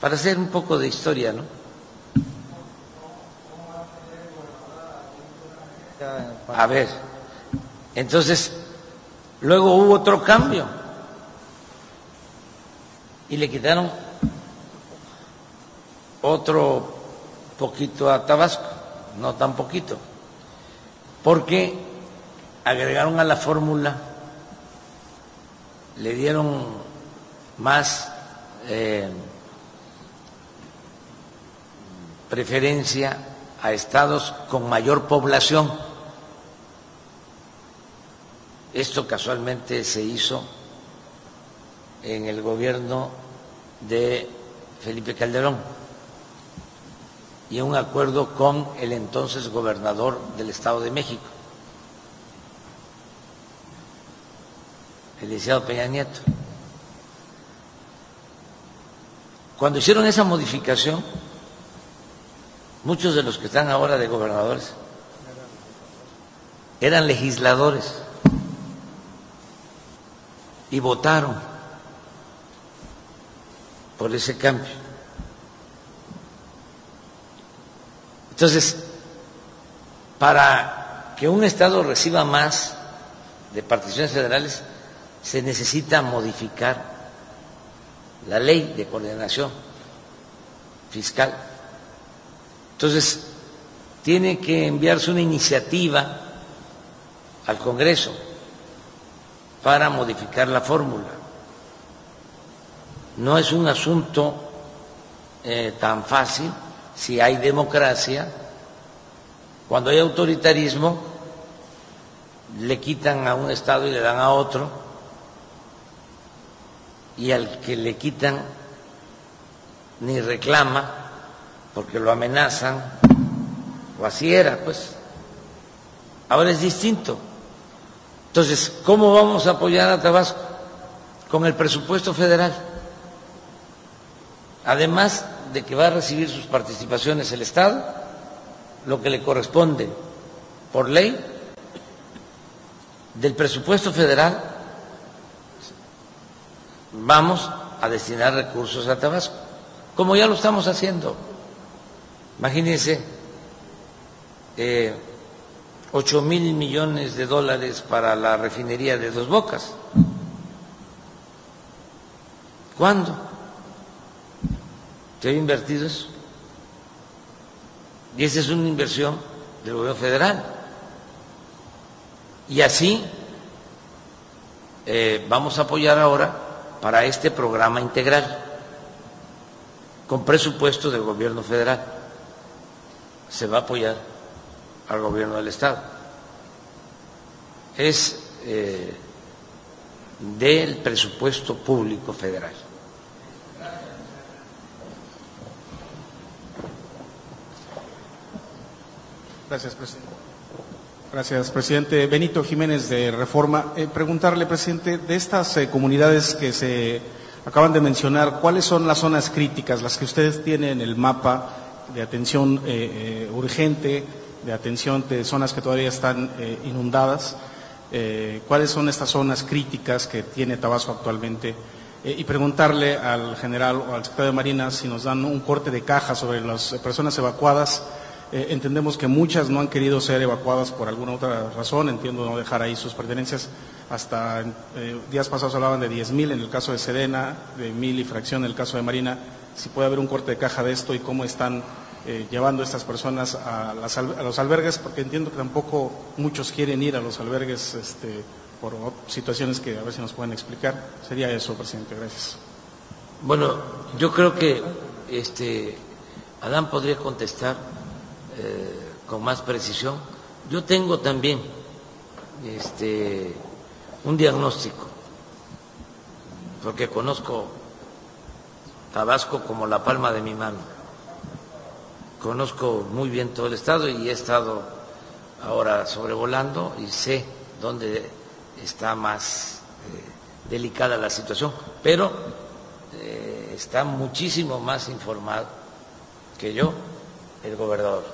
para hacer un poco de historia, ¿no? A ver, entonces Luego hubo otro cambio y le quitaron otro poquito a Tabasco, no tan poquito, porque agregaron a la fórmula, le dieron más eh, preferencia a estados con mayor población esto casualmente se hizo en el gobierno de Felipe Calderón y un acuerdo con el entonces gobernador del Estado de México, el licenciado Peña Nieto. Cuando hicieron esa modificación, muchos de los que están ahora de gobernadores eran legisladores y votaron por ese cambio. Entonces, para que un Estado reciba más de particiones federales, se necesita modificar la ley de coordinación fiscal. Entonces, tiene que enviarse una iniciativa al Congreso para modificar la fórmula. no es un asunto eh, tan fácil si hay democracia. Cuando hay autoritarismo, le quitan a un Estado y le dan a otro, y al que le quitan ni reclama porque lo amenazan, o así era, pues. Ahora es distinto. Entonces, ¿cómo vamos a apoyar a Tabasco? Con el presupuesto federal. Además de que va a recibir sus participaciones el Estado, lo que le corresponde por ley del presupuesto federal, vamos a destinar recursos a Tabasco, como ya lo estamos haciendo. Imagínense, eh, ocho mil millones de dólares para la refinería de Dos Bocas. ¿Cuándo? ¿Se ha invertido eso? Y esa es una inversión del gobierno federal. Y así eh, vamos a apoyar ahora para este programa integral con presupuesto del gobierno federal. Se va a apoyar al gobierno del Estado. Es eh, del presupuesto público federal. Gracias, presidente. Gracias, presidente. Benito Jiménez de Reforma. Eh, preguntarle, presidente, de estas eh, comunidades que se acaban de mencionar, ¿cuáles son las zonas críticas, las que ustedes tienen en el mapa de atención eh, urgente, de atención de zonas que todavía están inundadas? ¿Cuáles son estas zonas críticas que tiene Tabasco actualmente? y preguntarle al general o al secretario de Marina si nos dan un corte de caja sobre las personas evacuadas eh, entendemos que muchas no han querido ser evacuadas por alguna otra razón, entiendo no dejar ahí sus pertenencias. Hasta eh, días pasados hablaban de 10.000 en el caso de Sedena, de mil y fracción en el caso de Marina. Si puede haber un corte de caja de esto y cómo están eh, llevando estas personas a, los albergues, porque entiendo que tampoco muchos quieren ir a los albergues este, por situaciones que a ver si nos pueden explicar. Sería eso, presidente. Gracias. Bueno, yo creo que este, Adán podría contestar eh, con más precisión. Yo tengo también este, un diagnóstico, porque conozco Tabasco como la palma de mi mano. Conozco muy bien todo el estado y he estado ahora sobrevolando y sé dónde está más eh, delicada la situación, pero eh, está muchísimo más informado que yo el gobernador.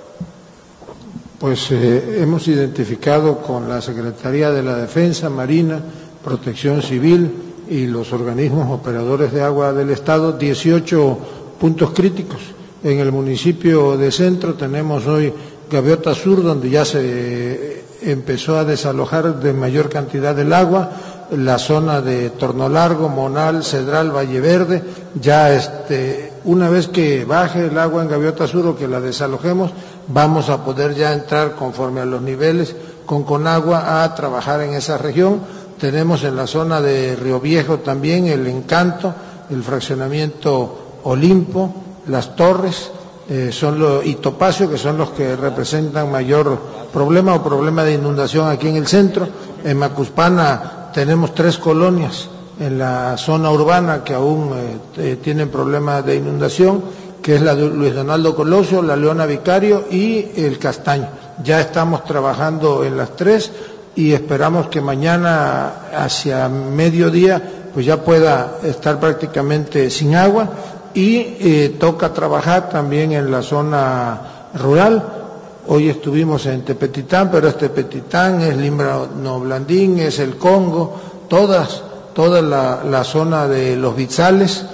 Pues eh, hemos identificado con la Secretaría de la Defensa, Marina, Protección Civil y los organismos operadores de agua del Estado 18 puntos críticos. En el municipio de Centro tenemos hoy Gaviota Sur, donde ya se empezó a desalojar de mayor cantidad del agua, la zona de Torno Largo, Monal, Cedral, Valle Verde, ya este, una vez que baje el agua en Gaviota Sur o que la desalojemos, vamos a poder ya entrar conforme a los niveles con Conagua a trabajar en esa región. Tenemos en la zona de Río Viejo también el Encanto, el fraccionamiento Olimpo, las Torres eh, son y Topacio, que son los que representan mayor problema o problema de inundación aquí en el centro. En Macuspana tenemos tres colonias en la zona urbana que aún eh, tienen problemas de inundación que es la de Luis Donaldo Colosio, la Leona Vicario y el Castaño. Ya estamos trabajando en las tres y esperamos que mañana hacia mediodía pues ya pueda estar prácticamente sin agua y eh, toca trabajar también en la zona rural. Hoy estuvimos en Tepetitán, pero es Tepetitán, es Limbrano Blandín, es el Congo, todas, toda la, la zona de los Bizales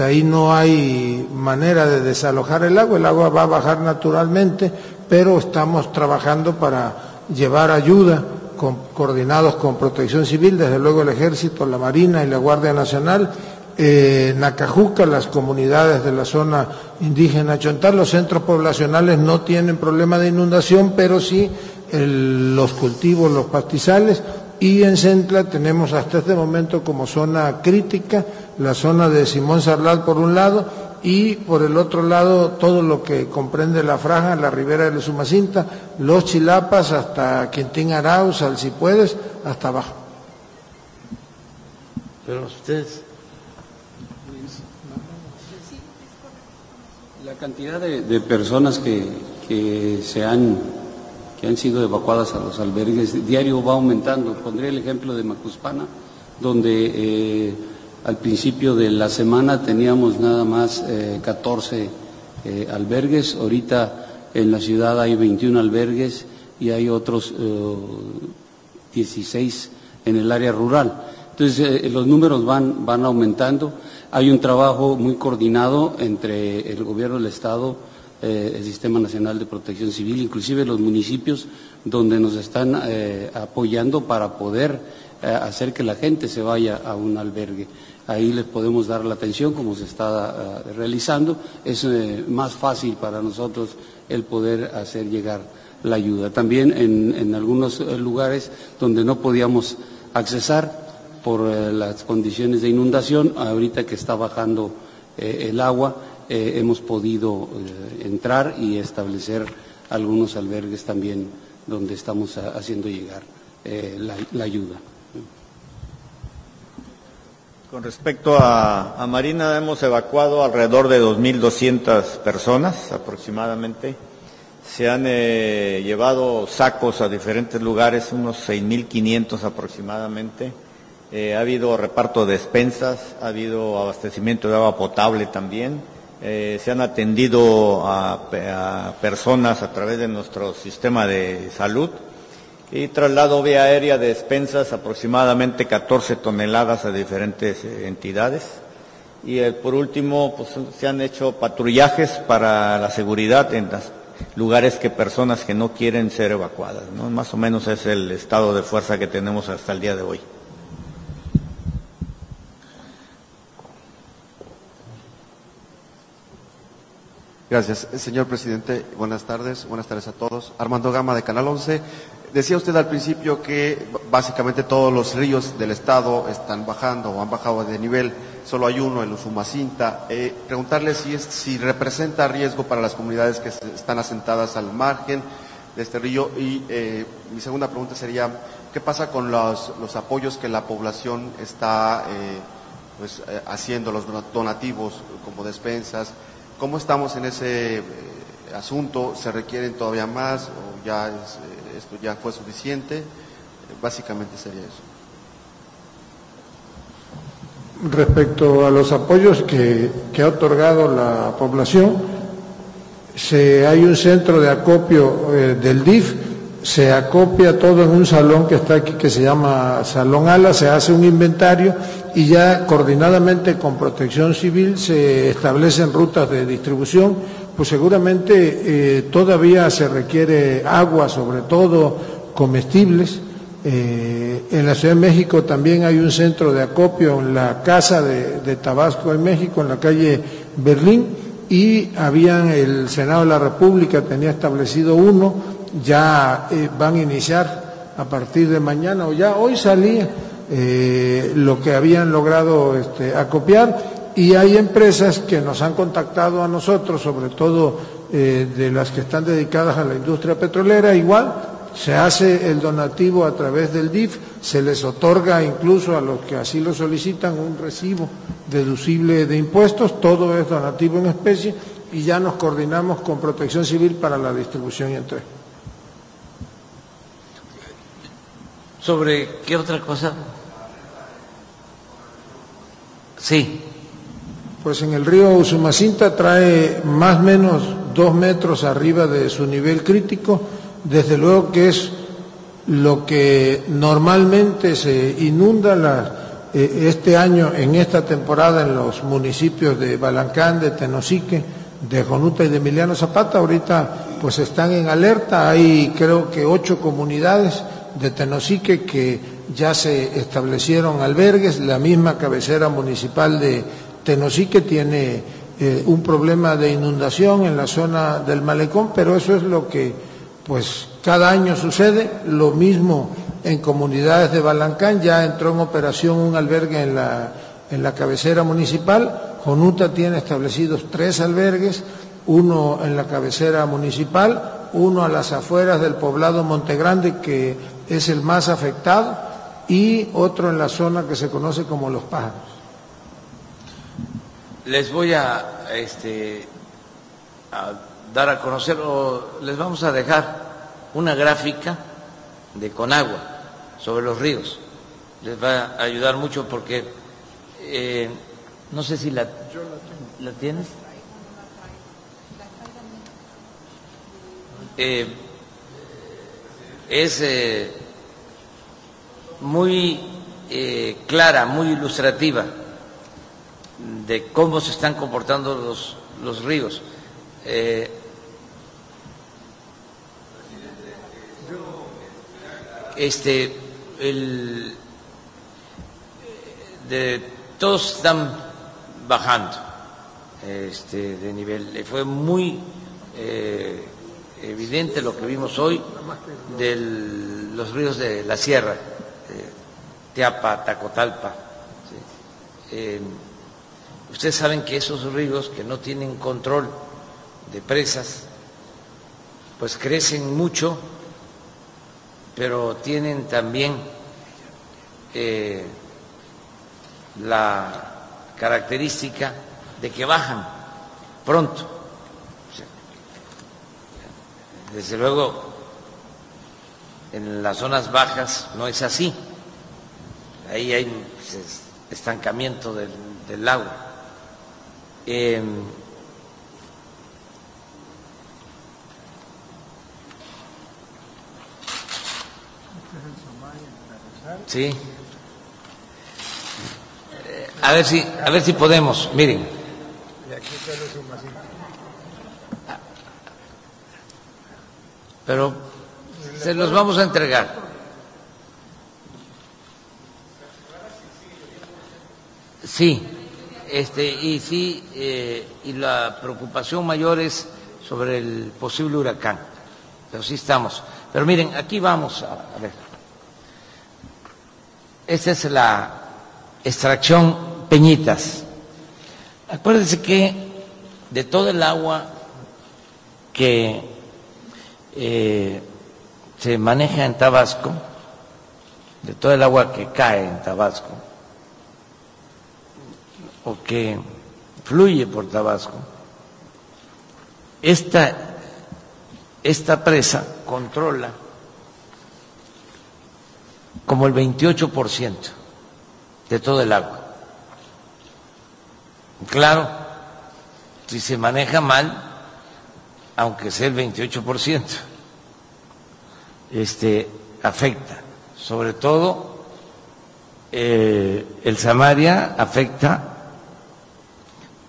ahí no hay manera de desalojar el agua, el agua va a bajar naturalmente, pero estamos trabajando para llevar ayuda coordinados con Protección Civil, desde luego el Ejército, la Marina y la Guardia Nacional, eh, Nacajuca, las comunidades de la zona indígena Chontal, los centros poblacionales no tienen problema de inundación, pero sí los cultivos, los pastizales, y en Centla tenemos hasta este momento como zona crítica la zona de Simón Sarlat por un lado y por el otro lado todo lo que comprende la franja, la ribera de Sumacinta, los Chilapas hasta Quintín Arauz, al si puedes, hasta abajo. Pero ustedes. La cantidad de, de personas que, que se han que han sido evacuadas a los albergues diario va aumentando. Pondría el ejemplo de Macuspana, donde eh, al principio de la semana teníamos nada más eh, 14 eh, albergues, ahorita en la ciudad hay 21 albergues y hay otros 16 en el área rural. Entonces los números van, van aumentando. Hay un trabajo muy coordinado entre el gobierno del Estado, eh, el Sistema Nacional de Protección Civil, inclusive los municipios donde nos están eh, apoyando para poder eh, hacer que la gente se vaya a un albergue. Ahí les podemos dar la atención como se está realizando. Es más fácil para nosotros el poder hacer llegar la ayuda. También en, en algunos lugares donde no podíamos accesar por las condiciones de inundación, ahorita que está bajando el agua, eh, hemos podido eh, entrar y establecer algunos albergues también donde estamos haciendo llegar eh, la, ayuda. Con respecto a, Marina, hemos evacuado alrededor de 2.200 personas aproximadamente. Se han eh, llevado sacos a diferentes lugares, unos 6.500 aproximadamente. Eh, ha habido reparto de despensas, ha habido abastecimiento de agua potable también eh, se han atendido a, personas a través de nuestro sistema de salud y traslado vía aérea de despensas aproximadamente 14 toneladas a diferentes eh, entidades. Y eh, por último, pues, se han hecho patrullajes para la seguridad en los lugares que personas que no quieren ser evacuadas. ¿no? Más o menos es el estado de fuerza que tenemos hasta el día de hoy. Gracias. Señor presidente, buenas tardes. Buenas tardes a todos. Armando Gama de Canal 11. Decía usted al principio que básicamente todos los ríos del Estado están bajando o han bajado de nivel. Solo hay uno, el Usumacinta. Eh, preguntarle si, es, si representa riesgo para las comunidades que están asentadas al margen de este río. Y eh, mi segunda pregunta sería, ¿qué pasa con los, los apoyos que la población está eh, pues, haciendo, los donativos como despensas? ¿Cómo estamos en ese eh, asunto? ¿Se requieren todavía más o ya es, eh, esto ya fue suficiente? Básicamente sería eso. Respecto a los apoyos que, que ha otorgado la población, se, hay un centro de acopio eh, del DIF, se acopia todo en un salón que está aquí que se llama Salón Ala, se hace un inventario y ya coordinadamente con Protección Civil se establecen rutas de distribución, pues seguramente eh, todavía se requiere agua, sobre todo comestibles. Eh, en la Ciudad de México también hay un centro de acopio en la Casa de, Tabasco en México, en la calle Berlín, y habían el Senado de la República tenía establecido uno, ya eh, van a iniciar a partir de mañana o ya hoy salía lo que habían logrado este, acopiar y hay empresas que nos han contactado a nosotros, sobre todo eh, de las que están dedicadas a la industria petrolera, igual se hace el donativo a través del DIF, se les otorga incluso a los que así lo solicitan un recibo deducible de impuestos, todo es donativo en especie y ya nos coordinamos con Protección Civil para la distribución y entrega. ¿Sobre qué otra cosa? Sí. Pues en el río Usumacinta trae más o menos dos metros arriba de su nivel crítico, desde luego que es lo que normalmente se inunda eh, este año, en esta temporada, en los municipios de Balancán, de Tenosique, de Jonuta y de Emiliano Zapata. Ahorita pues están en alerta, hay creo que ocho comunidades de Tenosique que ya se establecieron albergues, la misma cabecera municipal de Tenosique tiene eh, un problema de inundación en la zona del malecón, pero eso es lo que pues cada año sucede, lo mismo en comunidades de Balancán, ya entró en operación un albergue en la en la cabecera municipal. Jonuta tiene establecidos tres albergues, uno en la cabecera municipal, uno a las afueras del poblado Montegrande, que es el más afectado, y otro en la zona que se conoce como Los Pájaros. Les voy a, este, a dar a conocer, o les vamos a dejar una gráfica de Conagua sobre los ríos. Les va a ayudar mucho porque eh, no sé si la, la tienes. Eh, es eh, muy eh, clara, muy ilustrativa de cómo se están comportando los, los ríos. Eh, este, el, de, todos están bajando este, de nivel. Fue muy eh, evidente lo que vimos hoy de los ríos de la sierra, eh, Teapa, Tacotalpa. Ustedes saben que esos ríos que no tienen control de presas, pues crecen mucho, pero tienen también eh, la característica de que bajan pronto. Desde luego, en las zonas bajas no es así. Ahí hay estancamiento del, del agua. Eh, sí. Eh, a ver si, a ver si podemos. Miren. Pero se los vamos a entregar. Sí, este, y sí, eh, y la preocupación mayor es sobre el posible huracán. Pero sí estamos. Pero miren, aquí vamos a, a ver. Esta es la extracción Peñitas. Acuérdense que de todo el agua que eh, se maneja en Tabasco, de todo el agua que cae en Tabasco, o que fluye por Tabasco, esta, esta presa controla como el 28% de todo el agua. Claro, si se maneja mal, aunque sea el 28%, este, afecta. Sobre todo, eh, el Samaria afecta,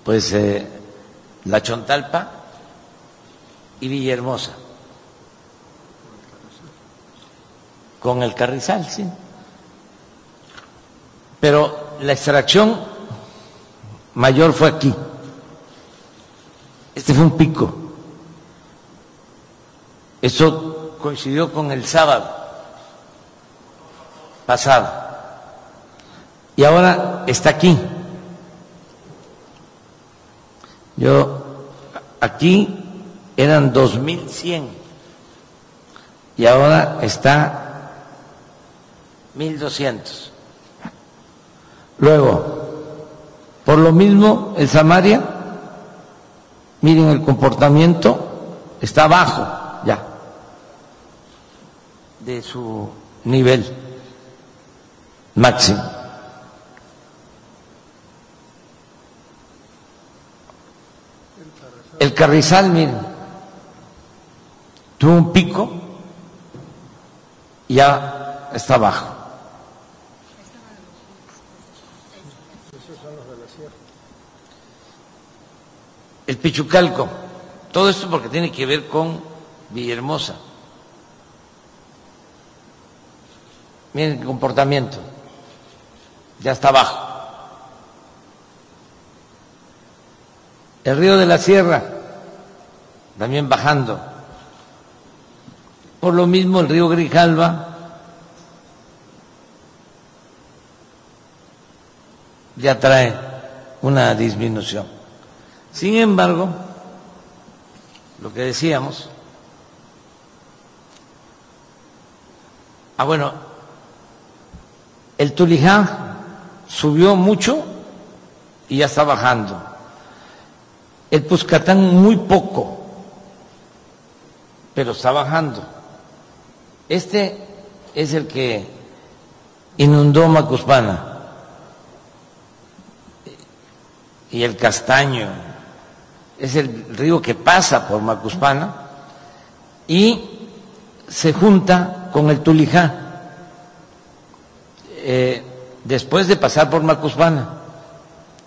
pues, eh, la Chontalpa y Villahermosa. Con el carrizal, sí. Pero la extracción mayor fue aquí. Este fue un pico. Eso coincidió con el sábado pasado. Y ahora está aquí. Yo, aquí eran 2.100 y ahora está 1.200. Luego, por lo mismo, el Samaria, miren el comportamiento, está abajo ya de su nivel máximo. El carrizal, miren, tuvo un pico y ya está abajo. El Pichucalco, todo esto porque tiene que ver con Villahermosa. Miren el comportamiento, ya está abajo. El río de la Sierra, también bajando. Por lo mismo el río Grijalva ya trae una disminución. Sin embargo, lo que decíamos, ah bueno, el Tuliján subió mucho y ya está bajando. El Puscatán muy poco, pero está bajando. Este es el que inundó Macuspana y el Castaño. Es el río que pasa por Macuspana y se junta con el Tulijá eh, después de pasar por Macuspana.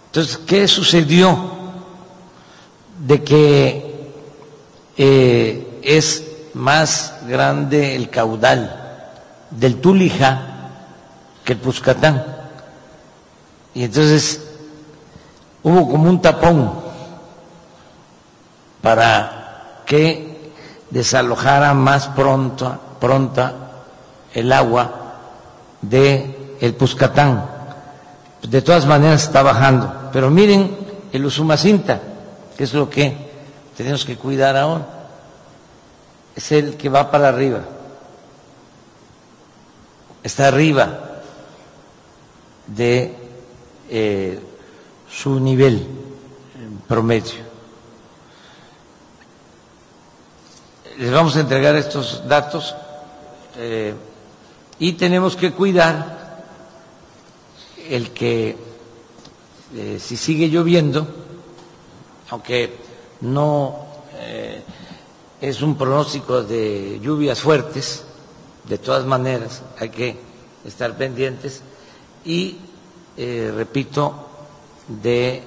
Entonces, ¿qué sucedió? De que eh, es más grande el caudal del Tulija que el Puscatán. Y entonces hubo como un tapón para que desalojara más pronto, pronta el agua de el Puscatán. De todas maneras está bajando. Pero miren el Usumacinta, es lo que tenemos que cuidar ahora. Es el que va para arriba. Está arriba de eh, su nivel promedio. Les vamos a entregar estos datos eh, y tenemos que cuidar el que eh, si sigue lloviendo, aunque no eh, es un pronóstico de lluvias fuertes, de todas maneras hay que estar pendientes y, repito, de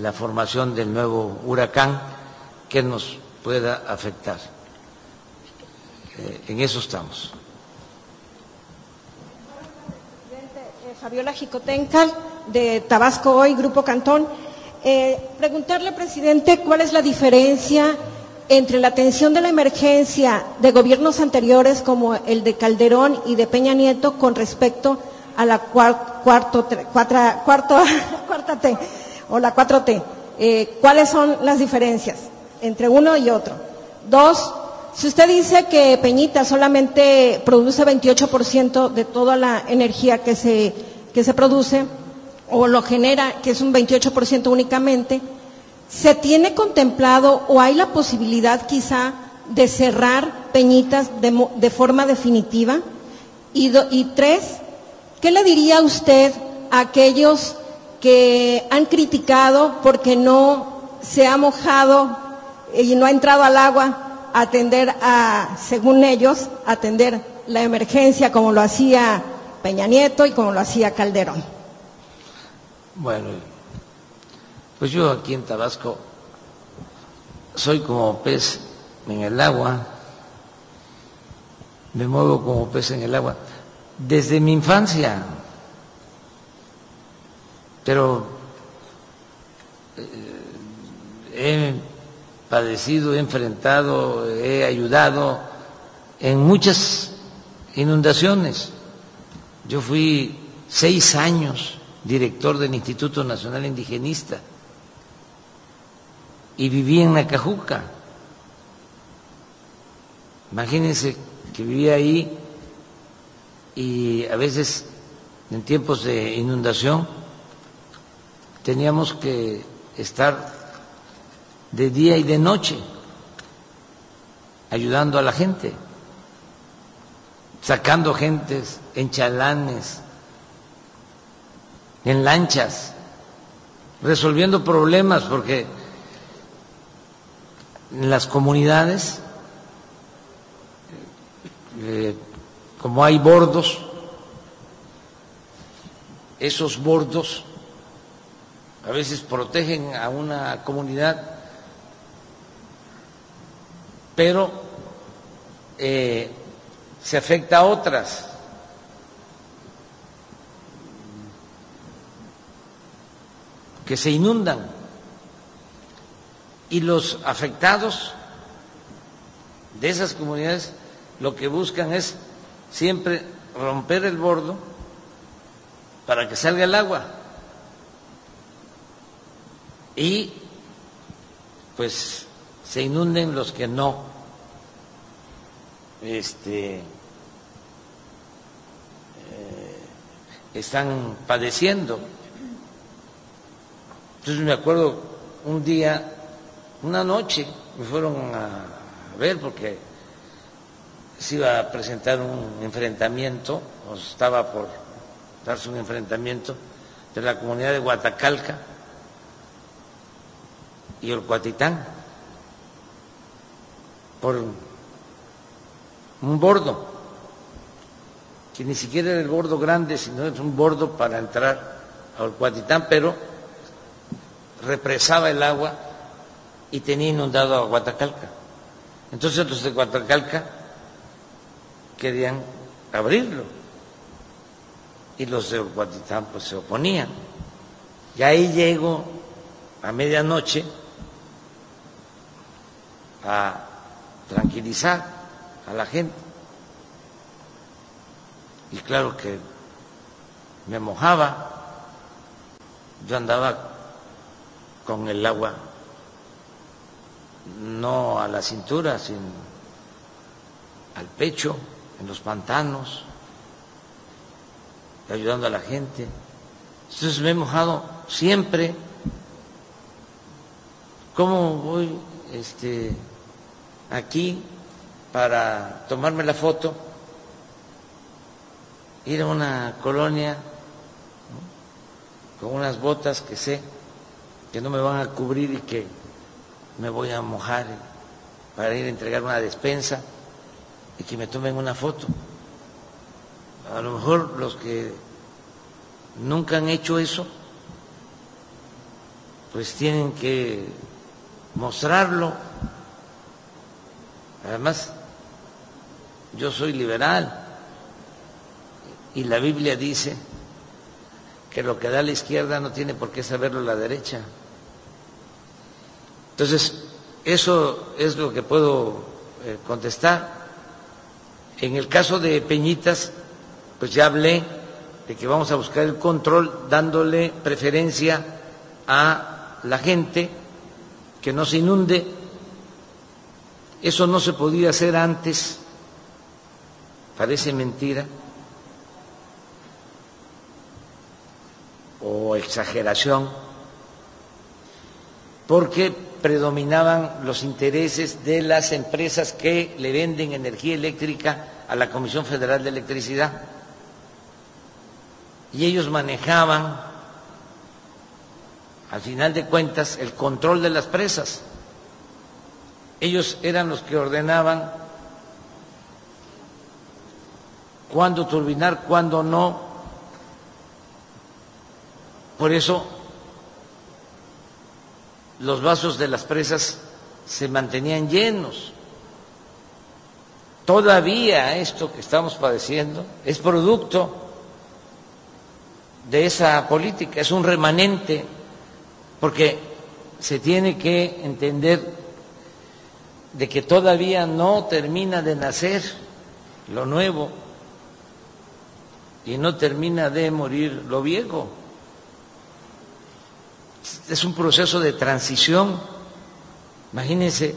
la formación del nuevo huracán que nos pueda afectar. en eso estamos. Fabiola Jicotencal, de Tabasco Hoy, Grupo Cantón. Eh, preguntarle, presidente, cuál es la diferencia entre la atención de la emergencia de gobiernos anteriores como el de Calderón y de Peña Nieto con respecto a la cuarto, cuarta, (laughs) cuarta T o la 4T. Eh, ¿Cuáles son las diferencias entre uno y otro? Dos, si usted dice que Peñita solamente produce 28% de toda la energía que se, que se produce, o lo genera, que es un 28% únicamente, ¿se tiene contemplado o hay la posibilidad quizá de cerrar Peñitas de, forma definitiva? Y, y tres, ¿qué le diría usted a aquellos que han criticado porque no se ha mojado y no ha entrado al agua atender a, según ellos, atender la emergencia como lo hacía Peña Nieto y como lo hacía Calderón. Bueno, pues yo aquí en Tabasco soy como pez en el agua, me muevo como pez en el agua, desde mi infancia, pero eh, padecido, he enfrentado, he ayudado en muchas inundaciones. Yo fui seis años director del Instituto Nacional Indigenista y viví en Nacajuca. Imagínense que vivía ahí y a veces en tiempos de inundación teníamos que estar de día y de noche, ayudando a la gente, sacando gentes en chalanes, en lanchas, resolviendo problemas, porque en las comunidades, eh, como hay bordos, esos bordos a veces protegen a una comunidad pero eh, se afecta a otras. Que se inundan y los afectados de esas comunidades lo que buscan es siempre romper el bordo para que salga el agua y pues se inunden los que no este, eh, están padeciendo. Entonces me acuerdo un día, una noche, me fueron a ver porque se iba a presentar un enfrentamiento, o estaba por darse un enfrentamiento de la comunidad de Guatacalca y el Cuatitán por un bordo, que ni siquiera era el bordo grande, sino es un bordo para entrar al Cuatitán, pero represaba el agua y tenía inundado a Guatacalca. Entonces los de Guatacalca querían abrirlo y los de Guatitán pues se oponían. Y ahí llego a medianoche a tranquilizar a la gente. Y claro que me mojaba, yo andaba con el agua no a la cintura, sino al pecho, en los pantanos, ayudando a la gente. Entonces me he mojado siempre. ¿Cómo voy este, aquí para tomarme la foto? Ir a una colonia con unas botas que sé que no me van a cubrir y que me voy a mojar para ir a entregar una despensa y que me tomen una foto. A lo mejor los que nunca han hecho eso, pues tienen que mostrarlo. Además, yo soy liberal y la Biblia dice que lo que da la izquierda no tiene por qué saberlo la derecha. Entonces, eso es lo que puedo eh, contestar. En el caso de Peñitas, pues ya hablé de que vamos a buscar el control dándole preferencia a la gente que no se inunde. Eso no se podía hacer antes, parece mentira o exageración, porque predominaban los intereses de las empresas que le venden energía eléctrica a la Comisión Federal de Electricidad. Y ellos manejaban, al final de cuentas, el control de las presas. Ellos eran los que ordenaban cuándo turbinar, cuándo no. Por eso los vasos de las presas se mantenían llenos. Todavía esto que estamos padeciendo es producto de esa política, es un remanente, porque se tiene que entender de que todavía no termina de nacer lo nuevo y no termina de morir lo viejo es un proceso de transición. Imagínense,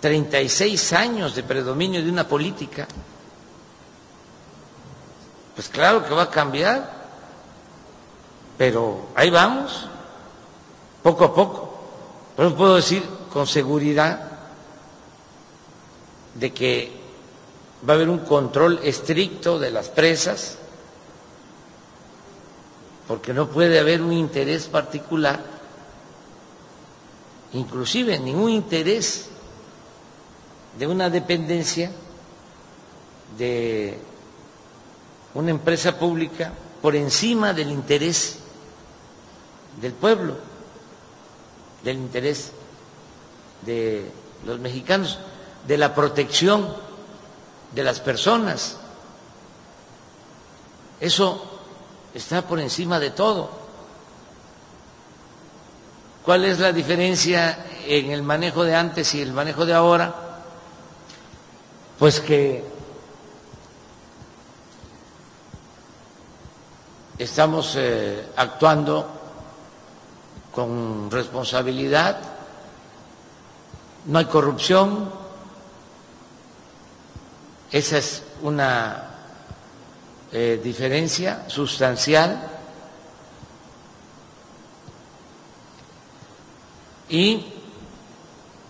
36 años de predominio de una política. Pues claro que va a cambiar, pero ahí vamos, poco a poco. Pero puedo decir con seguridad de que va a haber un control estricto de las presas, porque no puede haber un interés particular, inclusive ningún interés de una dependencia de una empresa pública por encima del interés del pueblo, del interés de los mexicanos, de la protección de las personas. Eso está por encima de todo. ¿Cuál es la diferencia en el manejo de antes y el manejo de ahora? Pues que estamos eh, actuando con responsabilidad, no hay corrupción, esa es una eh, diferencia sustancial y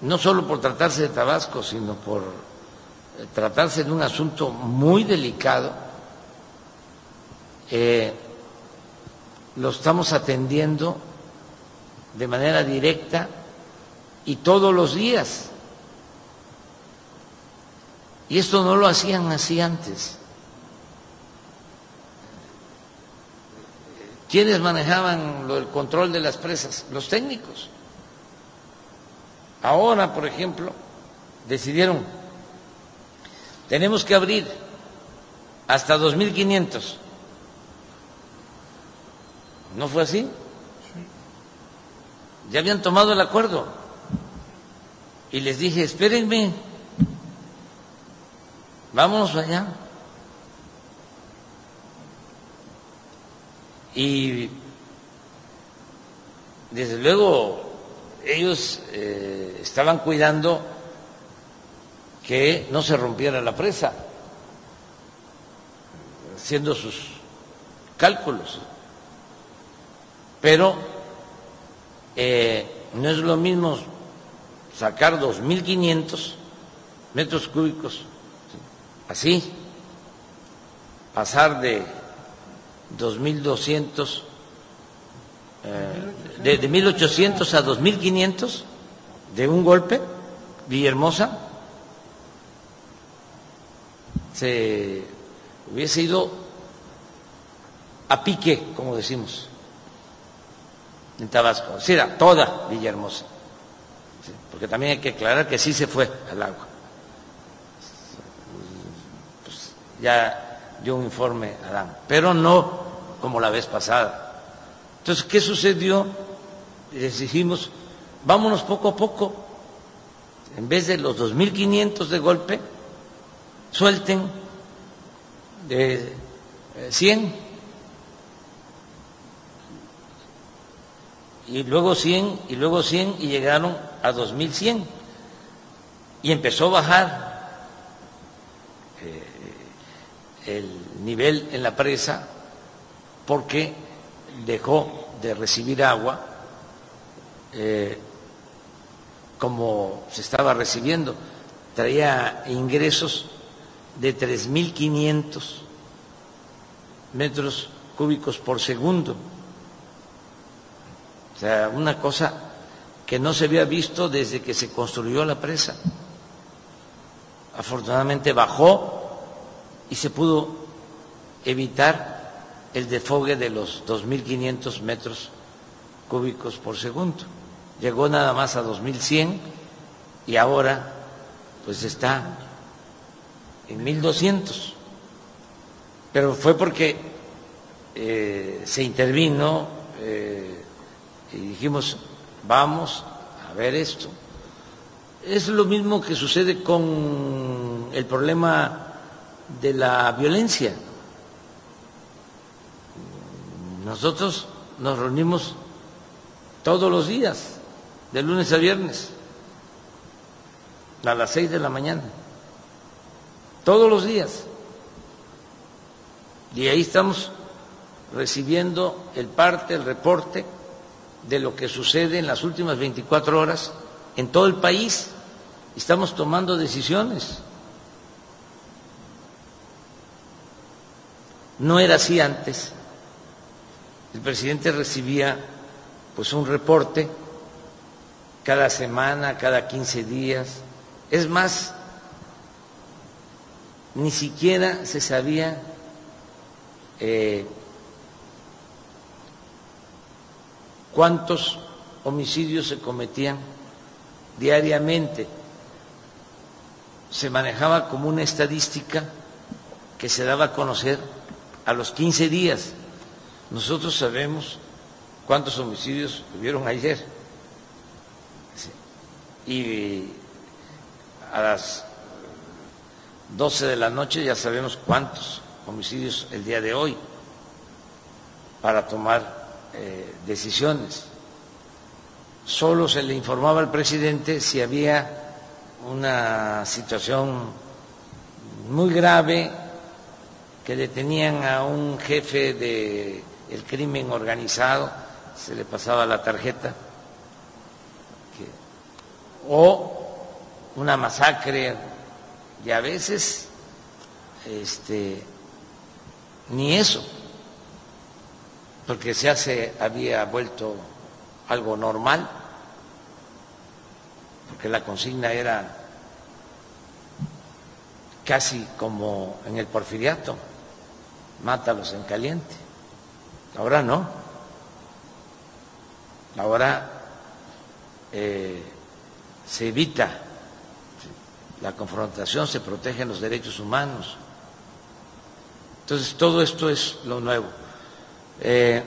no solo por tratarse de Tabasco, sino por eh, tratarse de un asunto muy delicado, eh, lo estamos atendiendo de manera directa y todos los días. Y esto no lo hacían así antes. ¿Quiénes manejaban el control de las presas? Los técnicos. Ahora, por ejemplo, decidieron, tenemos que abrir hasta 2.500. ¿No fue así? Ya habían tomado el acuerdo. Y les dije, espérenme, vámonos allá. Y desde luego ellos eh, estaban cuidando que no se rompiera la presa, haciendo sus cálculos. Pero eh, no es lo mismo sacar 2.500 metros cúbicos así, pasar de 2.200 eh, de, de 1.800 a 2.500 de un golpe, Villahermosa, se hubiese ido a pique, como decimos, en Tabasco. Sí, era toda Villahermosa, porque también hay que aclarar que sí se fue al agua. Pues ya dio un informe Adán, pero no como la vez pasada. Entonces, ¿qué sucedió? Les dijimos, vámonos poco a poco, en vez de los 2.500 de golpe, suelten de 100 eh, y luego 100 y luego 100 y llegaron a 2100 y empezó a bajar eh, el nivel en la presa porque dejó de recibir agua eh, como se estaba recibiendo. Traía ingresos de 3.500 metros cúbicos por segundo. O sea, una cosa que no se había visto desde que se construyó la presa. Afortunadamente bajó y se pudo evitar el defogue de los 2.500 metros cúbicos por segundo. Llegó nada más a 2.100 y ahora pues está en 1.200. Pero fue porque eh, se intervino eh, y dijimos, vamos a ver esto. Es lo mismo que sucede con el problema de la violencia. Nosotros nos reunimos todos los días, de lunes a viernes, a las seis de la mañana, todos los días. Y ahí estamos recibiendo el parte, el reporte de lo que sucede en las últimas 24 horas en todo el país. Estamos tomando decisiones. No era así antes el presidente recibía pues un reporte cada semana, cada 15 días. Es más, ni siquiera se sabía eh, cuántos homicidios se cometían diariamente. Se manejaba como una estadística que se daba a conocer a los 15 días. Nosotros sabemos cuántos homicidios hubieron ayer. Y a las 12 de la noche ya sabemos cuántos homicidios el día de hoy para tomar eh, decisiones. solo se le informaba al presidente si había una situación muy grave que detenían a un jefe del el crimen organizado, se le pasaba la tarjeta, o una masacre, y a veces este, ni eso, porque ya se había vuelto algo normal, porque la consigna era casi como en el porfiriato, mátalos en caliente. Ahora no. Ahora eh, se evita la confrontación, se protegen los derechos humanos. Entonces, todo esto es lo nuevo. Eh,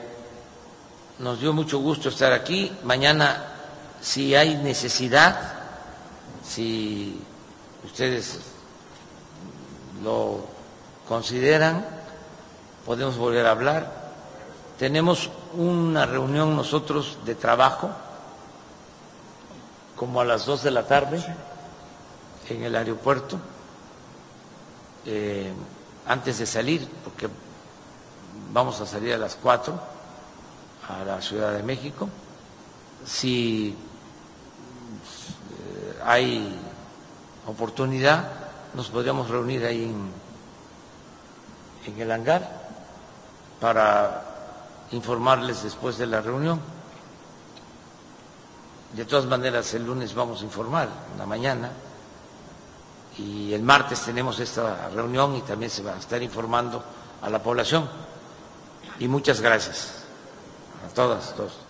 nos dio mucho gusto estar aquí. Mañana, si hay necesidad, si ustedes lo consideran, podemos volver a hablar. Tenemos una reunión nosotros de trabajo, como a las dos de la tarde, en el aeropuerto. Eh, antes de salir, porque vamos a salir a las cuatro a la Ciudad de México. Si eh, hay oportunidad, nos podríamos reunir ahí en, en el hangar para informarles después de la reunión. De todas maneras, el lunes vamos a informar, en la mañana y el martes tenemos esta reunión y también se va a estar informando a la población. Y muchas gracias a todas, todos.